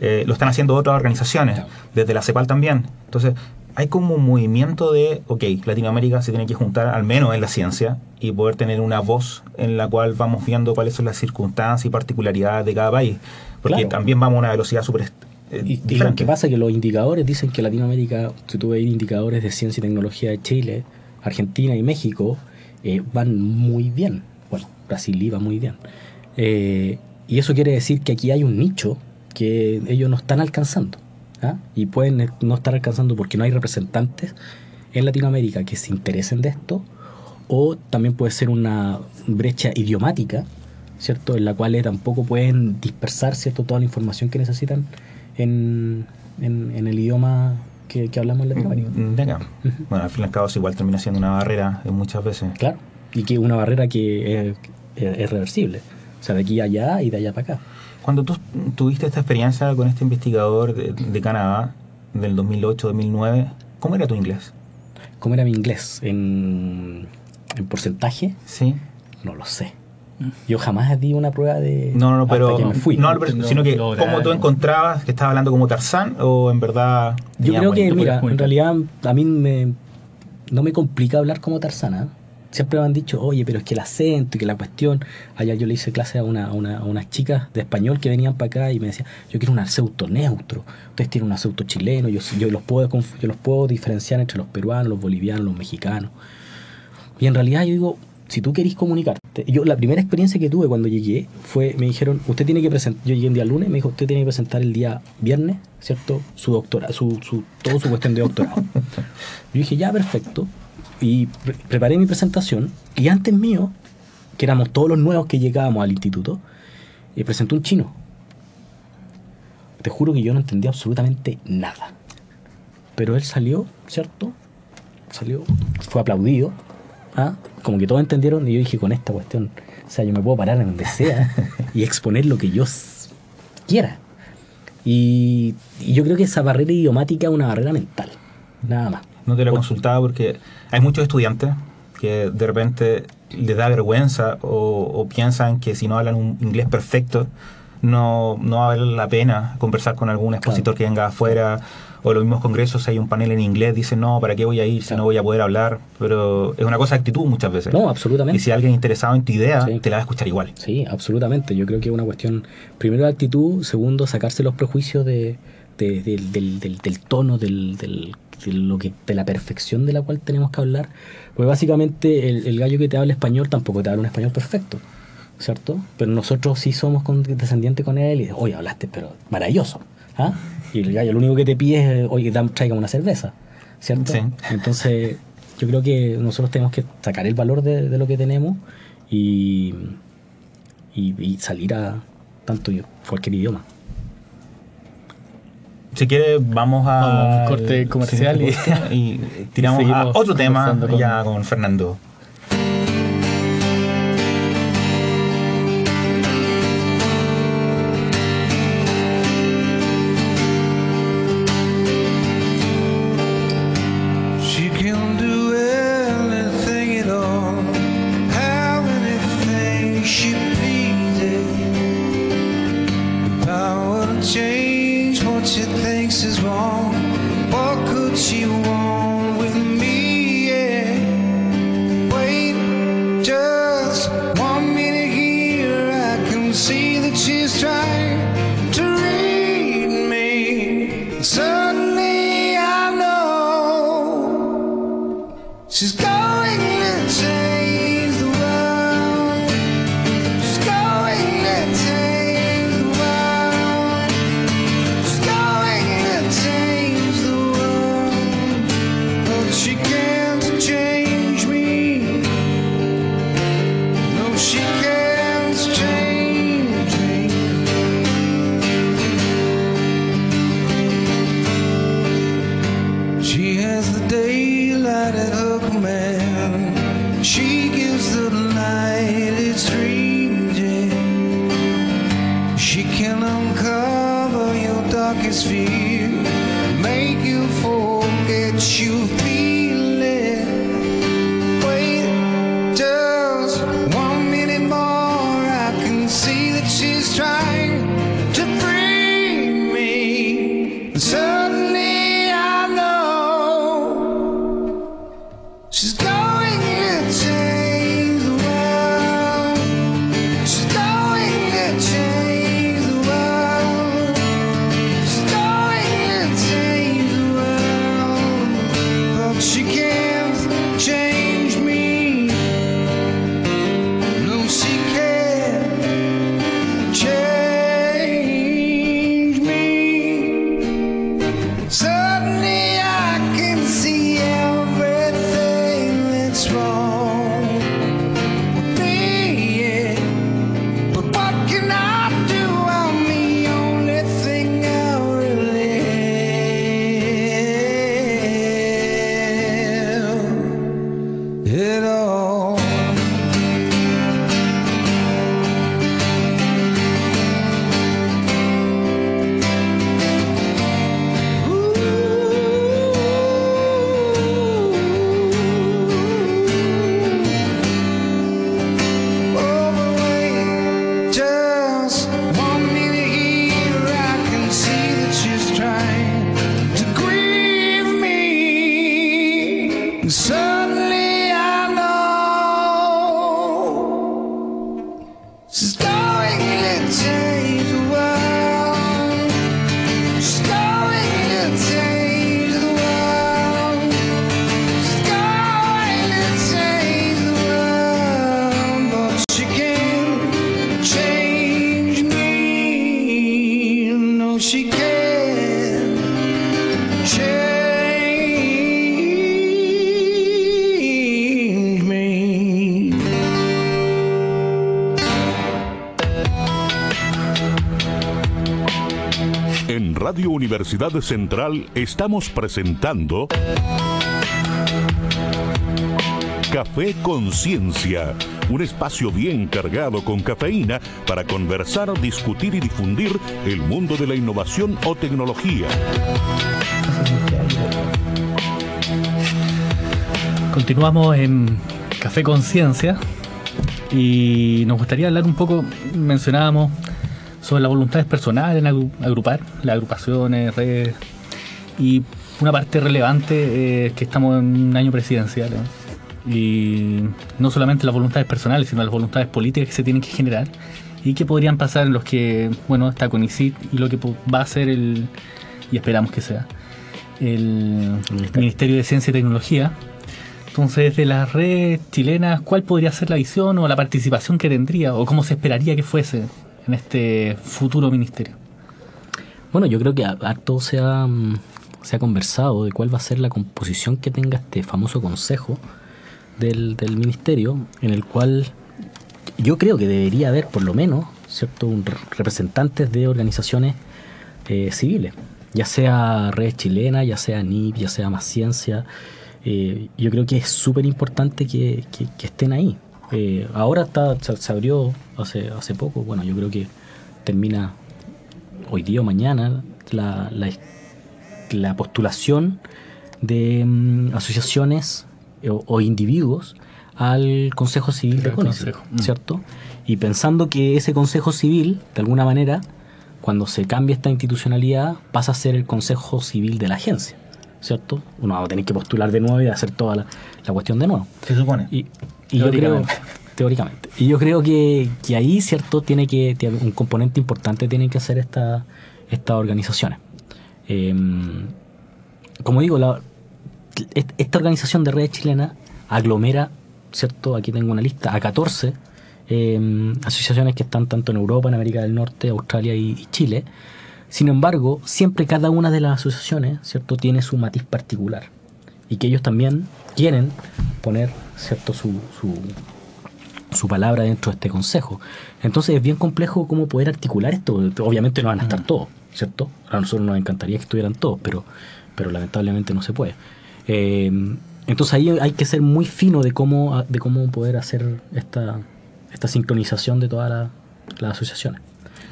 eh, lo están haciendo otras organizaciones, desde la CEPAL también. Entonces, hay como un movimiento de, ok, Latinoamérica se tiene que juntar al menos en la ciencia y poder tener una voz en la cual vamos viendo cuáles son las circunstancias y particularidades de cada país. Porque Claro. también vamos a una velocidad súper eh, Y, y lo que pasa es que los indicadores dicen que Latinoamérica, si tú ves indicadores de ciencia y tecnología de Chile, Argentina y México, eh, van muy bien. Bueno, Brasil iba muy bien. Eh, y eso quiere decir que aquí hay un nicho que ellos no están alcanzando. ¿Ah? Y pueden eh, no estar alcanzando porque no hay representantes en Latinoamérica que se interesen de esto, o también puede ser una brecha idiomática, ¿cierto? En la cual eh, tampoco pueden dispersar, ¿cierto? Toda la información que necesitan en, en- en el idioma que, que hablamos en Latinoamérica. Mm, de acá. Bueno, al fin y al cabo eso igual termina siendo una barrera muchas veces. Claro. Y que una barrera que es reversible. O sea, de aquí a allá y de allá para acá. Cuando tú tuviste esta experiencia con este investigador de, de Canadá del 2008-2009, ¿cómo era tu inglés? ¿Cómo era mi inglés? ¿En, en porcentaje? Sí. No lo sé. Yo jamás di una prueba de... No, no, no, pero, que me fui. no, pero- No, sino que cómo tú encontrabas que estaba hablando como Tarzán o en verdad... Yo creo que, mira, en realidad a mí me, no me complica hablar como Tarzana. Siempre me han dicho, oye, pero es que el acento y que la cuestión. Allá yo le hice clase a, una, a, una- a unas chicas de español que venían para acá y me decían, yo quiero un acento neutro. Ustedes tienen un acento chileno, yo, yo, los puedo, yo los puedo diferenciar entre los peruanos, los bolivianos, los mexicanos. Y en realidad yo digo, si tú querís comunicarte, yo la primera experiencia que tuve cuando llegué fue, me dijeron, usted tiene que presentar, yo llegué un día lunes, me dijo, usted tiene que presentar el día viernes, ¿cierto? Su doctora, su, su, todo su cuestión de doctorado. yo dije, ya, perfecto. Y pre- preparé mi presentación y antes mío, que éramos todos los nuevos que llegábamos al instituto, y presentó un chino. Te juro que yo no entendía absolutamente nada. Pero él salió, ¿cierto? Salió, fue aplaudido. ¿ah? Como que todos entendieron y yo dije, con esta cuestión, o sea, yo me puedo parar en donde sea y exponer lo que yo quiera. Y, y yo creo que esa barrera idiomática es una barrera mental, nada más. No te lo consultaba porque hay muchos estudiantes que de repente les da vergüenza o, o piensan que si no hablan un inglés perfecto no, no va a valer la pena conversar con algún expositor que venga afuera o los mismos congresos hay un panel en inglés dicen no para qué voy a ir si no voy a poder hablar pero es una cosa de actitud muchas veces No, absolutamente. y si alguien interesado en tu idea Sí. te la va a escuchar igual Sí, absolutamente. Yo creo que es una cuestión, primero de actitud, segundo, sacarse los prejuicios de, de- del, del- del- del tono, del, del- de, lo que, de la perfección de la cual tenemos que hablar. Porque básicamente el, el gallo que te habla español tampoco te habla un español perfecto, ¿cierto? Pero nosotros sí somos condescendientes con él y, oye, hablaste, pero maravilloso. ¿Ah? Y el gallo lo único que te pide es, oye, tráigame una cerveza, ¿cierto? Sí. Entonces, yo creo que nosotros tenemos que sacar el valor de, de lo que tenemos y, y, y salir a tanto yo, cualquier idioma. si quieres vamos a Vamos corte comercial y- y, tiramos y a seguimos otro tema ya con Fernando She gives the light it's ranging. She can uncover your darkest fears. Universidad Central estamos presentando Café Conciencia, un espacio bien cargado con cafeína para conversar, discutir y difundir el mundo de la innovación o tecnología. Continuamos en Café Conciencia y nos gustaría hablar un poco, mencionábamos sobre las voluntades personales en agru- agrupar, las agrupaciones, redes y una parte relevante es que estamos en un año presidencial ¿eh? y no solamente las voluntades personales sino las voluntades políticas que se tienen que generar y que podrían pasar en los que, bueno, está CONICIT y lo que va a ser el, y esperamos que sea, el Ministerio de Ciencia y Tecnología. Entonces, de las redes chilenas, ¿cuál podría ser la visión o la participación que tendría o cómo se esperaría que fuese en este futuro ministerio? Bueno, yo creo que ha- harto se ha, mm, se ha conversado de cuál va a ser la composición que tenga este famoso consejo del, ministerio, en el cual yo creo que debería haber por lo menos cierto un re- representantes de organizaciones eh, civiles, ya sea Red Chilena, ya sea NIP, ya sea Más Ciencia. eh, yo creo que es súper importante que estén ahí. Eh, ahora está, se, abrió hace, hace poco, bueno, yo creo que termina hoy día o mañana la, la, la postulación de mm, asociaciones o, o individuos al Consejo Civil de Consejo, mm. ¿cierto? Y pensando que ese Consejo Civil, de alguna manera, cuando se cambie esta institucionalidad, pasa a ser el Consejo Civil de la agencia, ¿cierto? Uno va a tener que postular de nuevo y hacer toda la, la cuestión de nuevo. Se supone. Y, y yo creo, Teóricamente. Y yo creo que, que ahí, ¿cierto? Tiene que, un componente importante tienen que hacer esta, estas organizaciones. Eh, como digo, la, est- esta organización de redes chilena aglomera, ¿cierto? Aquí tengo una lista, a 14 eh, asociaciones que están tanto en Europa, en América del Norte, Australia y, y Chile. Sin embargo, siempre cada una de las asociaciones, ¿cierto? Tiene su matiz particular. Y que ellos también quieren poner, ¿cierto? Su, su, su palabra dentro de este consejo. Entonces es bien complejo cómo poder articular esto. Obviamente no van a estar todos, ¿cierto? A nosotros nos encantaría que estuvieran todos, pero, pero lamentablemente no se puede. Eh, entonces ahí hay que ser muy fino de cómo, de cómo poder hacer esta, esta sincronización de todas la- las asociaciones.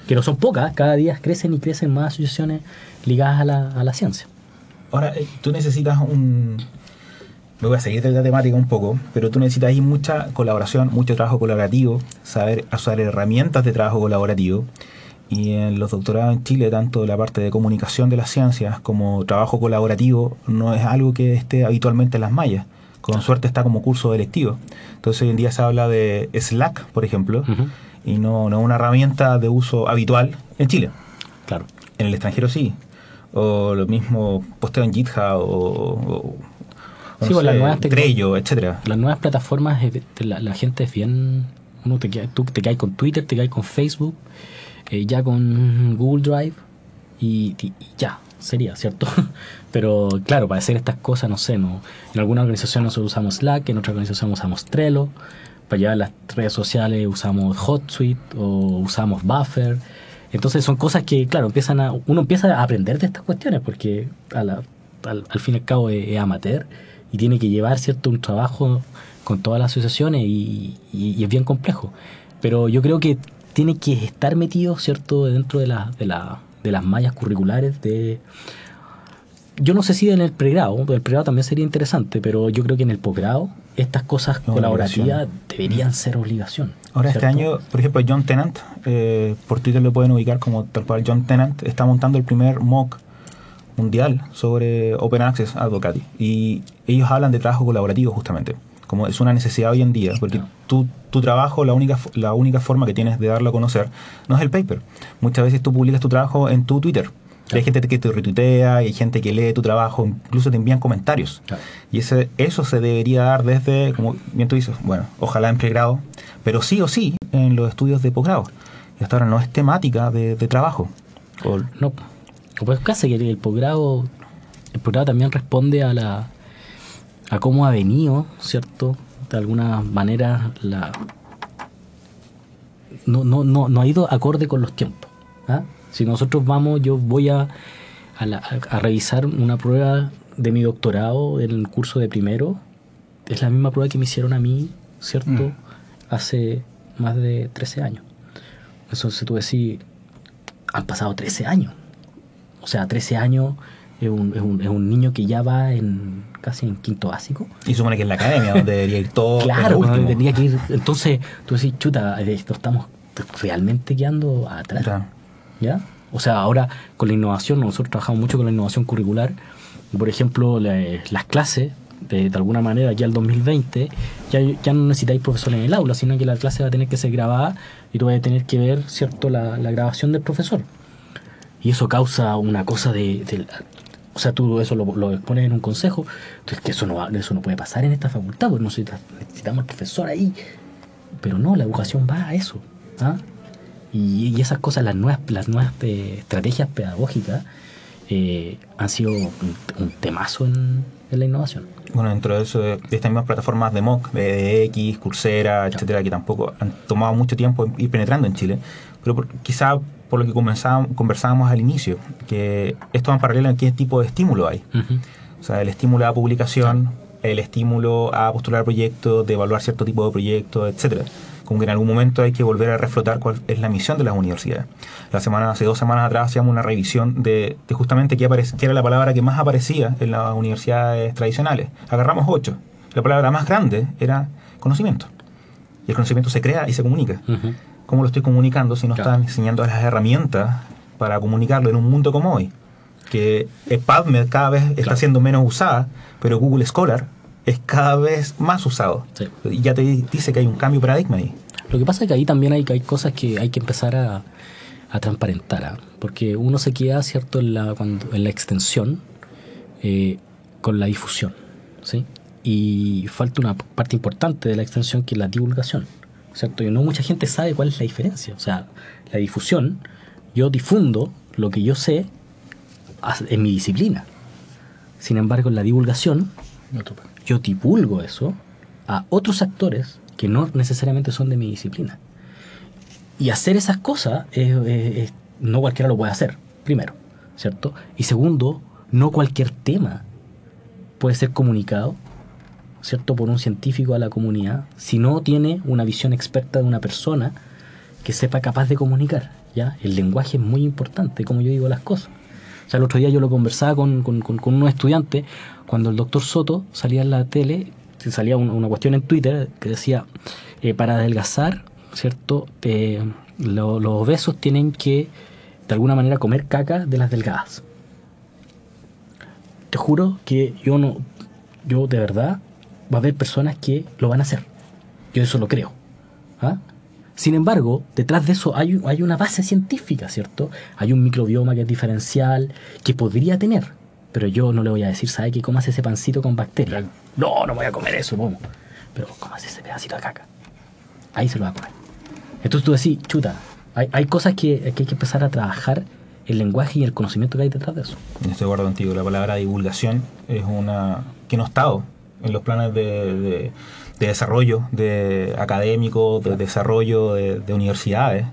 Que no son pocas, cada día crecen y crecen más asociaciones ligadas a la, a la ciencia. Ahora, eh, tú necesitas un... Me voy a seguir de la temática un poco, pero tú necesitas ahí mucha colaboración, mucho trabajo colaborativo, saber usar herramientas de trabajo colaborativo. Y en los doctorados en Chile, tanto la parte de comunicación de las ciencias como trabajo colaborativo, no es algo que esté habitualmente en las mallas. Con suerte está como curso electivo. Entonces hoy en día se habla de Slack, por ejemplo, y no, no es una herramienta de uso habitual en Chile. Claro. En el extranjero sí. O lo mismo posteo en GitHub o, o- Sí, con las nuevas Trello, etcétera. Las nuevas plataformas, eh, la, la gente es bien. Uno te tú te caes con Twitter, te caes con Facebook, eh, ya con Google Drive y, y- y ya, sería, ¿cierto? Pero claro, para hacer estas cosas, no sé, no en alguna organización nosotros usamos Slack, en otra organización usamos Trello, para llevar las redes sociales usamos HotSuite o usamos Buffer. Entonces son cosas que, claro, empiezan a, uno empieza a aprender de estas cuestiones porque a la- al, al fin y al cabo es, es amateur y tiene que llevar cierto un trabajo con todas las asociaciones y, y- y es bien complejo. Pero yo creo que tiene que estar metido cierto dentro de, la, de, la, de las mallas curriculares de... Yo no sé si en el pregrado, el pregrado también sería interesante, pero yo creo que en el posgrado estas cosas No, colaborativas obligación. deberían ser obligación. Ahora este año, por ejemplo, John Tennant, eh, por Twitter lo pueden ubicar como tal cual John Tennant, está montando el primer mock mundial sobre Open Access Advocacy. Y ellos hablan de trabajo colaborativo justamente, como es una necesidad hoy en día, porque tu, tu trabajo, la única, la única forma que tienes de darlo a conocer no es el paper. Muchas veces tú publicas tu trabajo en tu Twitter. Hay gente que te retuitea, hay gente que lee tu trabajo, incluso te envían comentarios. Claro. Y ese, eso se debería dar desde, como bien tú dices, bueno, ojalá en pregrado, pero sí o sí en los estudios de posgrado. Y hasta ahora no es temática de, de trabajo. O- No, pues casi que el posgrado, el posgrado también responde a la a cómo ha venido, ¿cierto? De alguna manera la no, no, no, no ha ido acorde con los tiempos. ¿ah? Si nosotros vamos, yo voy a a, la- a- a revisar una prueba de mi doctorado en el curso de primero. Es la misma prueba que me hicieron a mí, ¿cierto? Mm. Hace más de 13 años. Entonces tú decís, han pasado 13 años. O sea, 13 años es un, es un- es un niño que ya va en casi en quinto básico. Y supone que es la academia donde debería ir todo. Claro, tendría que ir. Entonces, tú decís, chuta, esto estamos realmente quedando atrás. Claro. ¿Ya? O sea, ahora con la innovación, nosotros trabajamos mucho con la innovación curricular. Por ejemplo, la- las clases, de, de alguna manera, ya el 2020, ya, ya no necesitáis profesores en el aula, sino que la clase va a tener que ser grabada y tú vas a tener que ver, ¿cierto?, la, la grabación del profesor. Y eso causa una cosa de... de- o sea, tú eso lo, lo expones en un consejo, entonces que eso no, eso no puede pasar en esta facultad, porque necesitamos, necesitamos al profesor ahí. Pero no, la educación va a eso. ¿ah? Y, y esas cosas, las nuevas, las nuevas eh, estrategias pedagógicas, eh, han sido un, un temazo en, en la innovación. Bueno, dentro de eso, de de estas mismas plataformas de MOOC, de X, Coursera, etcétera, que tampoco han tomado mucho tiempo ir penetrando en Chile, pero por- quizá por lo que conversábamos al inicio, que esto va en paralelo en qué tipo de estímulo hay. O sea, el estímulo a publicación, el estímulo a postular proyectos, de evaluar cierto tipo de proyectos, etcétera. Como que en algún momento hay que volver a reflotar cuál es la misión de las universidades. La semana, hace dos semanas atrás hacíamos una revisión de, de justamente qué, qué era la palabra que más aparecía en las universidades tradicionales. Agarramos ocho. La palabra más grande era conocimiento. Y el conocimiento se crea y se comunica. ¿Cómo lo estoy comunicando si no Claro. están enseñando las herramientas para comunicarlo en un mundo como hoy? Que PubMed cada vez está Claro. siendo menos usada, pero Google Scholar es cada vez más usado. Sí. Y ya te dice que hay un cambio de paradigma ahí. Lo que pasa es que ahí también hay, hay cosas que hay que empezar a, a transparentar, ¿ah? porque uno se queda, ¿cierto?, en la, cuando, en la extensión eh, con la difusión, ¿sí? Y falta una parte importante de la extensión que es la divulgación, ¿cierto? Y no mucha gente sabe cuál es la diferencia. O sea, la difusión, yo difundo lo que yo sé en mi disciplina. Sin embargo, en la divulgación, yo divulgo eso a otros actores que no necesariamente son de mi disciplina. Y hacer esas cosas, es- es- es- no cualquiera lo puede hacer, primero, ¿cierto? Y segundo, no cualquier tema puede ser comunicado, ¿cierto? Por un científico a la comunidad, si no tiene una visión experta de una persona que sepa capaz de comunicar, ¿ya? El lenguaje es muy importante, como yo digo las cosas. O sea, el otro día yo lo conversaba con, con, unos estudiantes, cuando el doctor Soto salía en la tele, salía un- una cuestión en Twitter que decía, eh, para adelgazar, ¿cierto? Lo- los obesos tienen que, de alguna manera, comer caca de las delgadas. Te juro que yo no, yo de verdad, va a haber personas que lo van a hacer. Yo eso lo creo. ¿ah? Sin embargo, detrás de eso hay, hay una base científica, ¿cierto? Hay un microbioma que es diferencial, que podría tener. Pero yo no le voy a decir, ¿sabe que comas ese pancito con bacterias? No, no voy a comer eso, ¿cómo? Pero comas ese pedacito de caca. Ahí se lo va a comer. Entonces tú decís, chuta, hay, hay cosas que, que hay que empezar a trabajar el lenguaje y el conocimiento que hay detrás de eso. Estoy de acuerdo contigo. La palabra divulgación es una que no ha estado en los planes de, de- de desarrollo de académico, de desarrollo de, de universidades.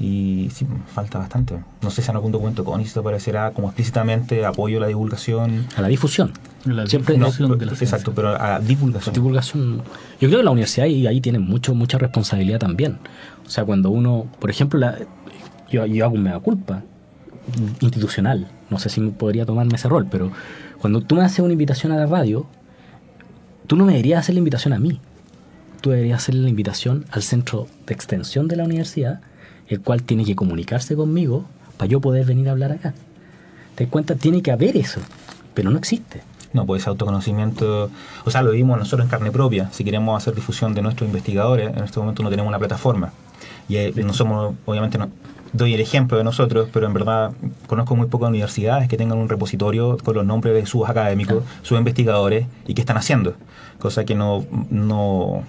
Y sí, falta bastante. No sé si en algún documento CONICET aparecerá como explícitamente apoyo a la divulgación. A la difusión. La Siempre No, difusión de la exacto, pero a divulgación. divulgación. Yo creo que la universidad ahí tiene mucho, mucha responsabilidad también. O sea, cuando uno, por ejemplo, la, yo, yo hago un mea culpa institucional. No sé si podría tomarme ese rol, pero cuando tú me haces una invitación a la radio, tú no me deberías hacer la invitación a mí. Tú deberías hacer la invitación al centro de extensión de la universidad, el cual tiene que comunicarse conmigo para yo poder venir a hablar acá. ¿Te das cuenta? Tiene que haber eso, pero no existe. No, pues autoconocimiento, o sea, lo vimos nosotros en carne propia. Si queremos hacer difusión de nuestros investigadores, en este momento no tenemos una plataforma. Y eh, no somos, obviamente, no, doy el ejemplo de nosotros, pero en verdad conozco muy pocas universidades que tengan un repositorio con los nombres de sus académicos, sus investigadores y qué están haciendo. Cosa que no, no,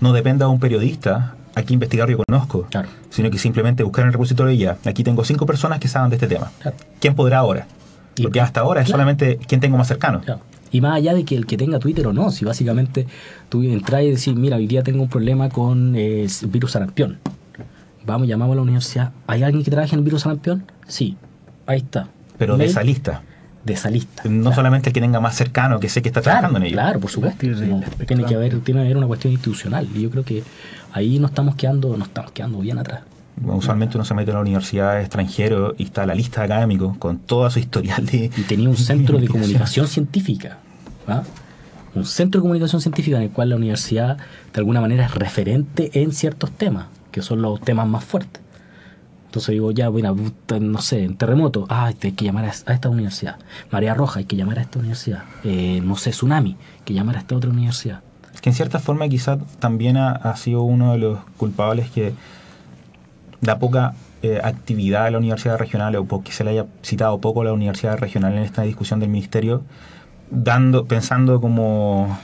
no dependa de un periodista a qué investigar yo conozco, Claro. sino que simplemente buscar en el repositorio y ya. Aquí tengo cinco personas que saben de este tema. Claro. ¿Quién podrá ahora? Y- Porque hasta ahora es solamente quién tengo más cercano. Y más allá de que el que tenga Twitter o no, si básicamente tú entras y decís, mira, hoy día tengo un problema con eh, el virus sarampión. Vamos, llamamos a la universidad. ¿Hay alguien que trabaje en el virus sarampión? Sí, ahí está. Pero de esa lista. de esa lista. No Claro. solamente el que tenga más cercano, que sé que está Claro, trabajando en ello. Claro, por supuesto. No, tiene que haber, tiene que haber una cuestión institucional. Y yo creo que ahí no estamos quedando, no estamos quedando bien atrás. Bueno, Usualmente uno se mete en la universidad extranjero y está la lista de académicos con toda su historial de... Y tenía un centro de comunicación científica. ¿ah? Un centro de comunicación científica en el cual la universidad de alguna manera es referente en ciertos temas, que son los temas más fuertes. Entonces digo, ya, bueno, no sé, en terremoto, ah, hay que llamar a, esta universidad. Marea roja, hay que llamar a esta universidad. Eh, no sé, tsunami, hay que llamar a esta otra universidad. que en cierta forma quizás también ha, ha sido uno de los culpables que da poca eh, actividad a la universidad regional o que se le haya citado poco a la universidad regional en esta discusión del ministerio, dando, pensando como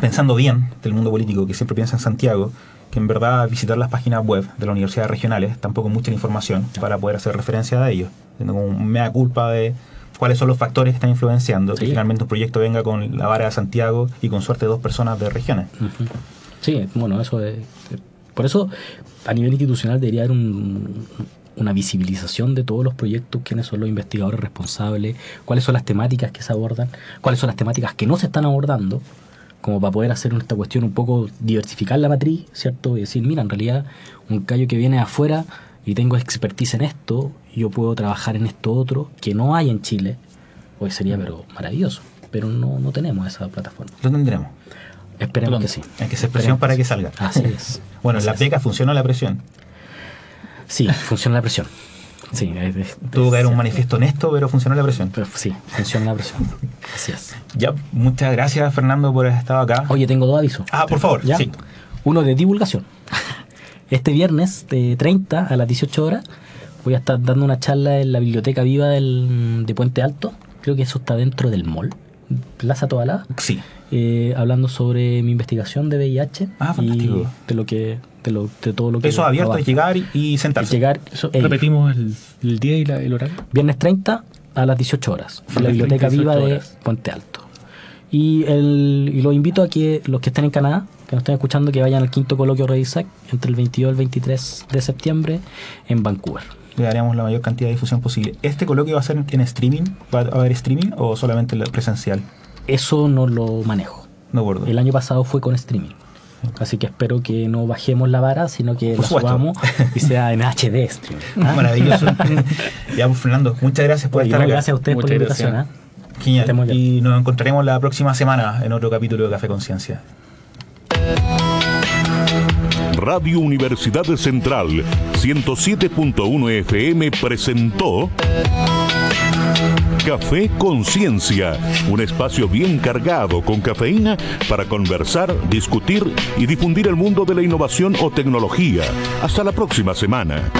pensando bien del mundo político que siempre piensa en Santiago, que en verdad visitar las páginas web de las universidades regionales tampoco mucha información para poder hacer referencia a ellos, como un mea culpa de cuáles son los factores que están influenciando que Sí. finalmente un proyecto venga con la vara de Santiago y con suerte dos personas de regiones. Sí, bueno, eso es. Por eso, a nivel institucional, debería haber un- una visibilización de todos los proyectos, quiénes son los investigadores responsables, cuáles son las temáticas que se abordan, cuáles son las temáticas que no se están abordando, como para poder hacer esta cuestión un poco diversificar la matriz, ¿cierto? Y decir, mira, en realidad, un callo que viene de afuera y tengo expertise en esto, yo puedo trabajar en esto otro, que no hay en Chile, hoy sería pero maravilloso, pero no, no tenemos esa plataforma. Lo tendremos. Esperemos que sí. Hay que hacer presión Esperemos para que salga. Así es. Bueno, en Así la es. beca funciona la presión. Sí, funciona la presión. Sí, es- es- Tuvo que haber un manifiesto honesto, pero funcionó la presión. Pero sí, funciona la presión. Así es. Ya, muchas gracias Fernando por haber estado acá. Oye, tengo dos avisos. Ah, por favor, ¿Ya? sí. Uno de divulgación. Este viernes de 30 a las 18 horas voy a estar dando una charla en la Biblioteca Viva del, de Puente Alto. Creo que eso está dentro del mall. Plaza Tobalá. Sí. eh, hablando sobre mi investigación de VIH Ah, y fantástico. de lo que de, lo, de todo lo que Eso abierto, es llegar y, y sentarse. llegar Eso, e ir. repetimos el, el día y la- el horario. Viernes 30 a las 18 horas. En la Biblioteca 30, Viva 18 de horas. Puente Alto. Y, el, y los invito a que los que estén en Canadá, que nos estén escuchando, que vayan al quinto coloquio Redisac entre el 22 y el 23 de septiembre en Vancouver. Le daríamos la mayor cantidad de difusión posible. ¿Este coloquio va a ser en streaming? ¿Va a haber streaming o solamente la- presencial? Eso no lo manejo. No gordo. El año pasado fue con streaming. Así que espero que no bajemos la vara, sino que Por la supuesto. subamos y sea en HD streaming. ¿ah? Maravilloso. ya, pues, Fernando, muchas gracias por Oye, estar acá. gracias a ustedes por la invitación. ¿ah? Genial. Y nos encontraremos la próxima semana en otro capítulo de Café Conciencia. Radio Universidad Central 107.1 FM presentó Café Conciencia, un espacio bien cargado con cafeína para conversar, discutir y difundir el mundo de la innovación o tecnología. Hasta la próxima semana.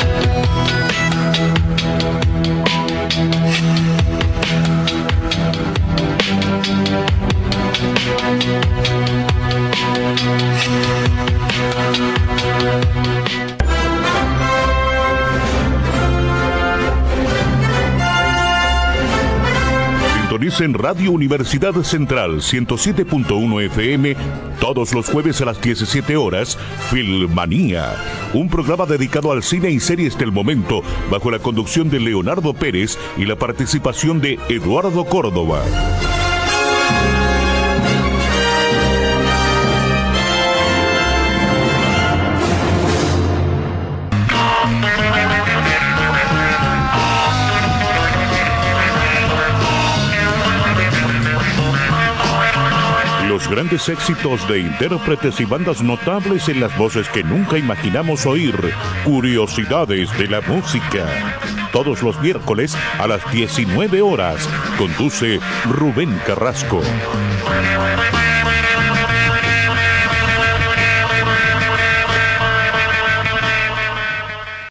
Sintonicen Radio Universidad Central 107.1 FM todos los jueves a las 17 horas, Filmanía, un programa dedicado al cine y series del momento bajo la conducción de Leonardo Pérez y la participación de Eduardo Córdoba. Los grandes éxitos de intérpretes y bandas notables en las voces que nunca imaginamos oír. Curiosidades de la música. Todos los miércoles a las 19 horas. Conduce Rubén Carrasco.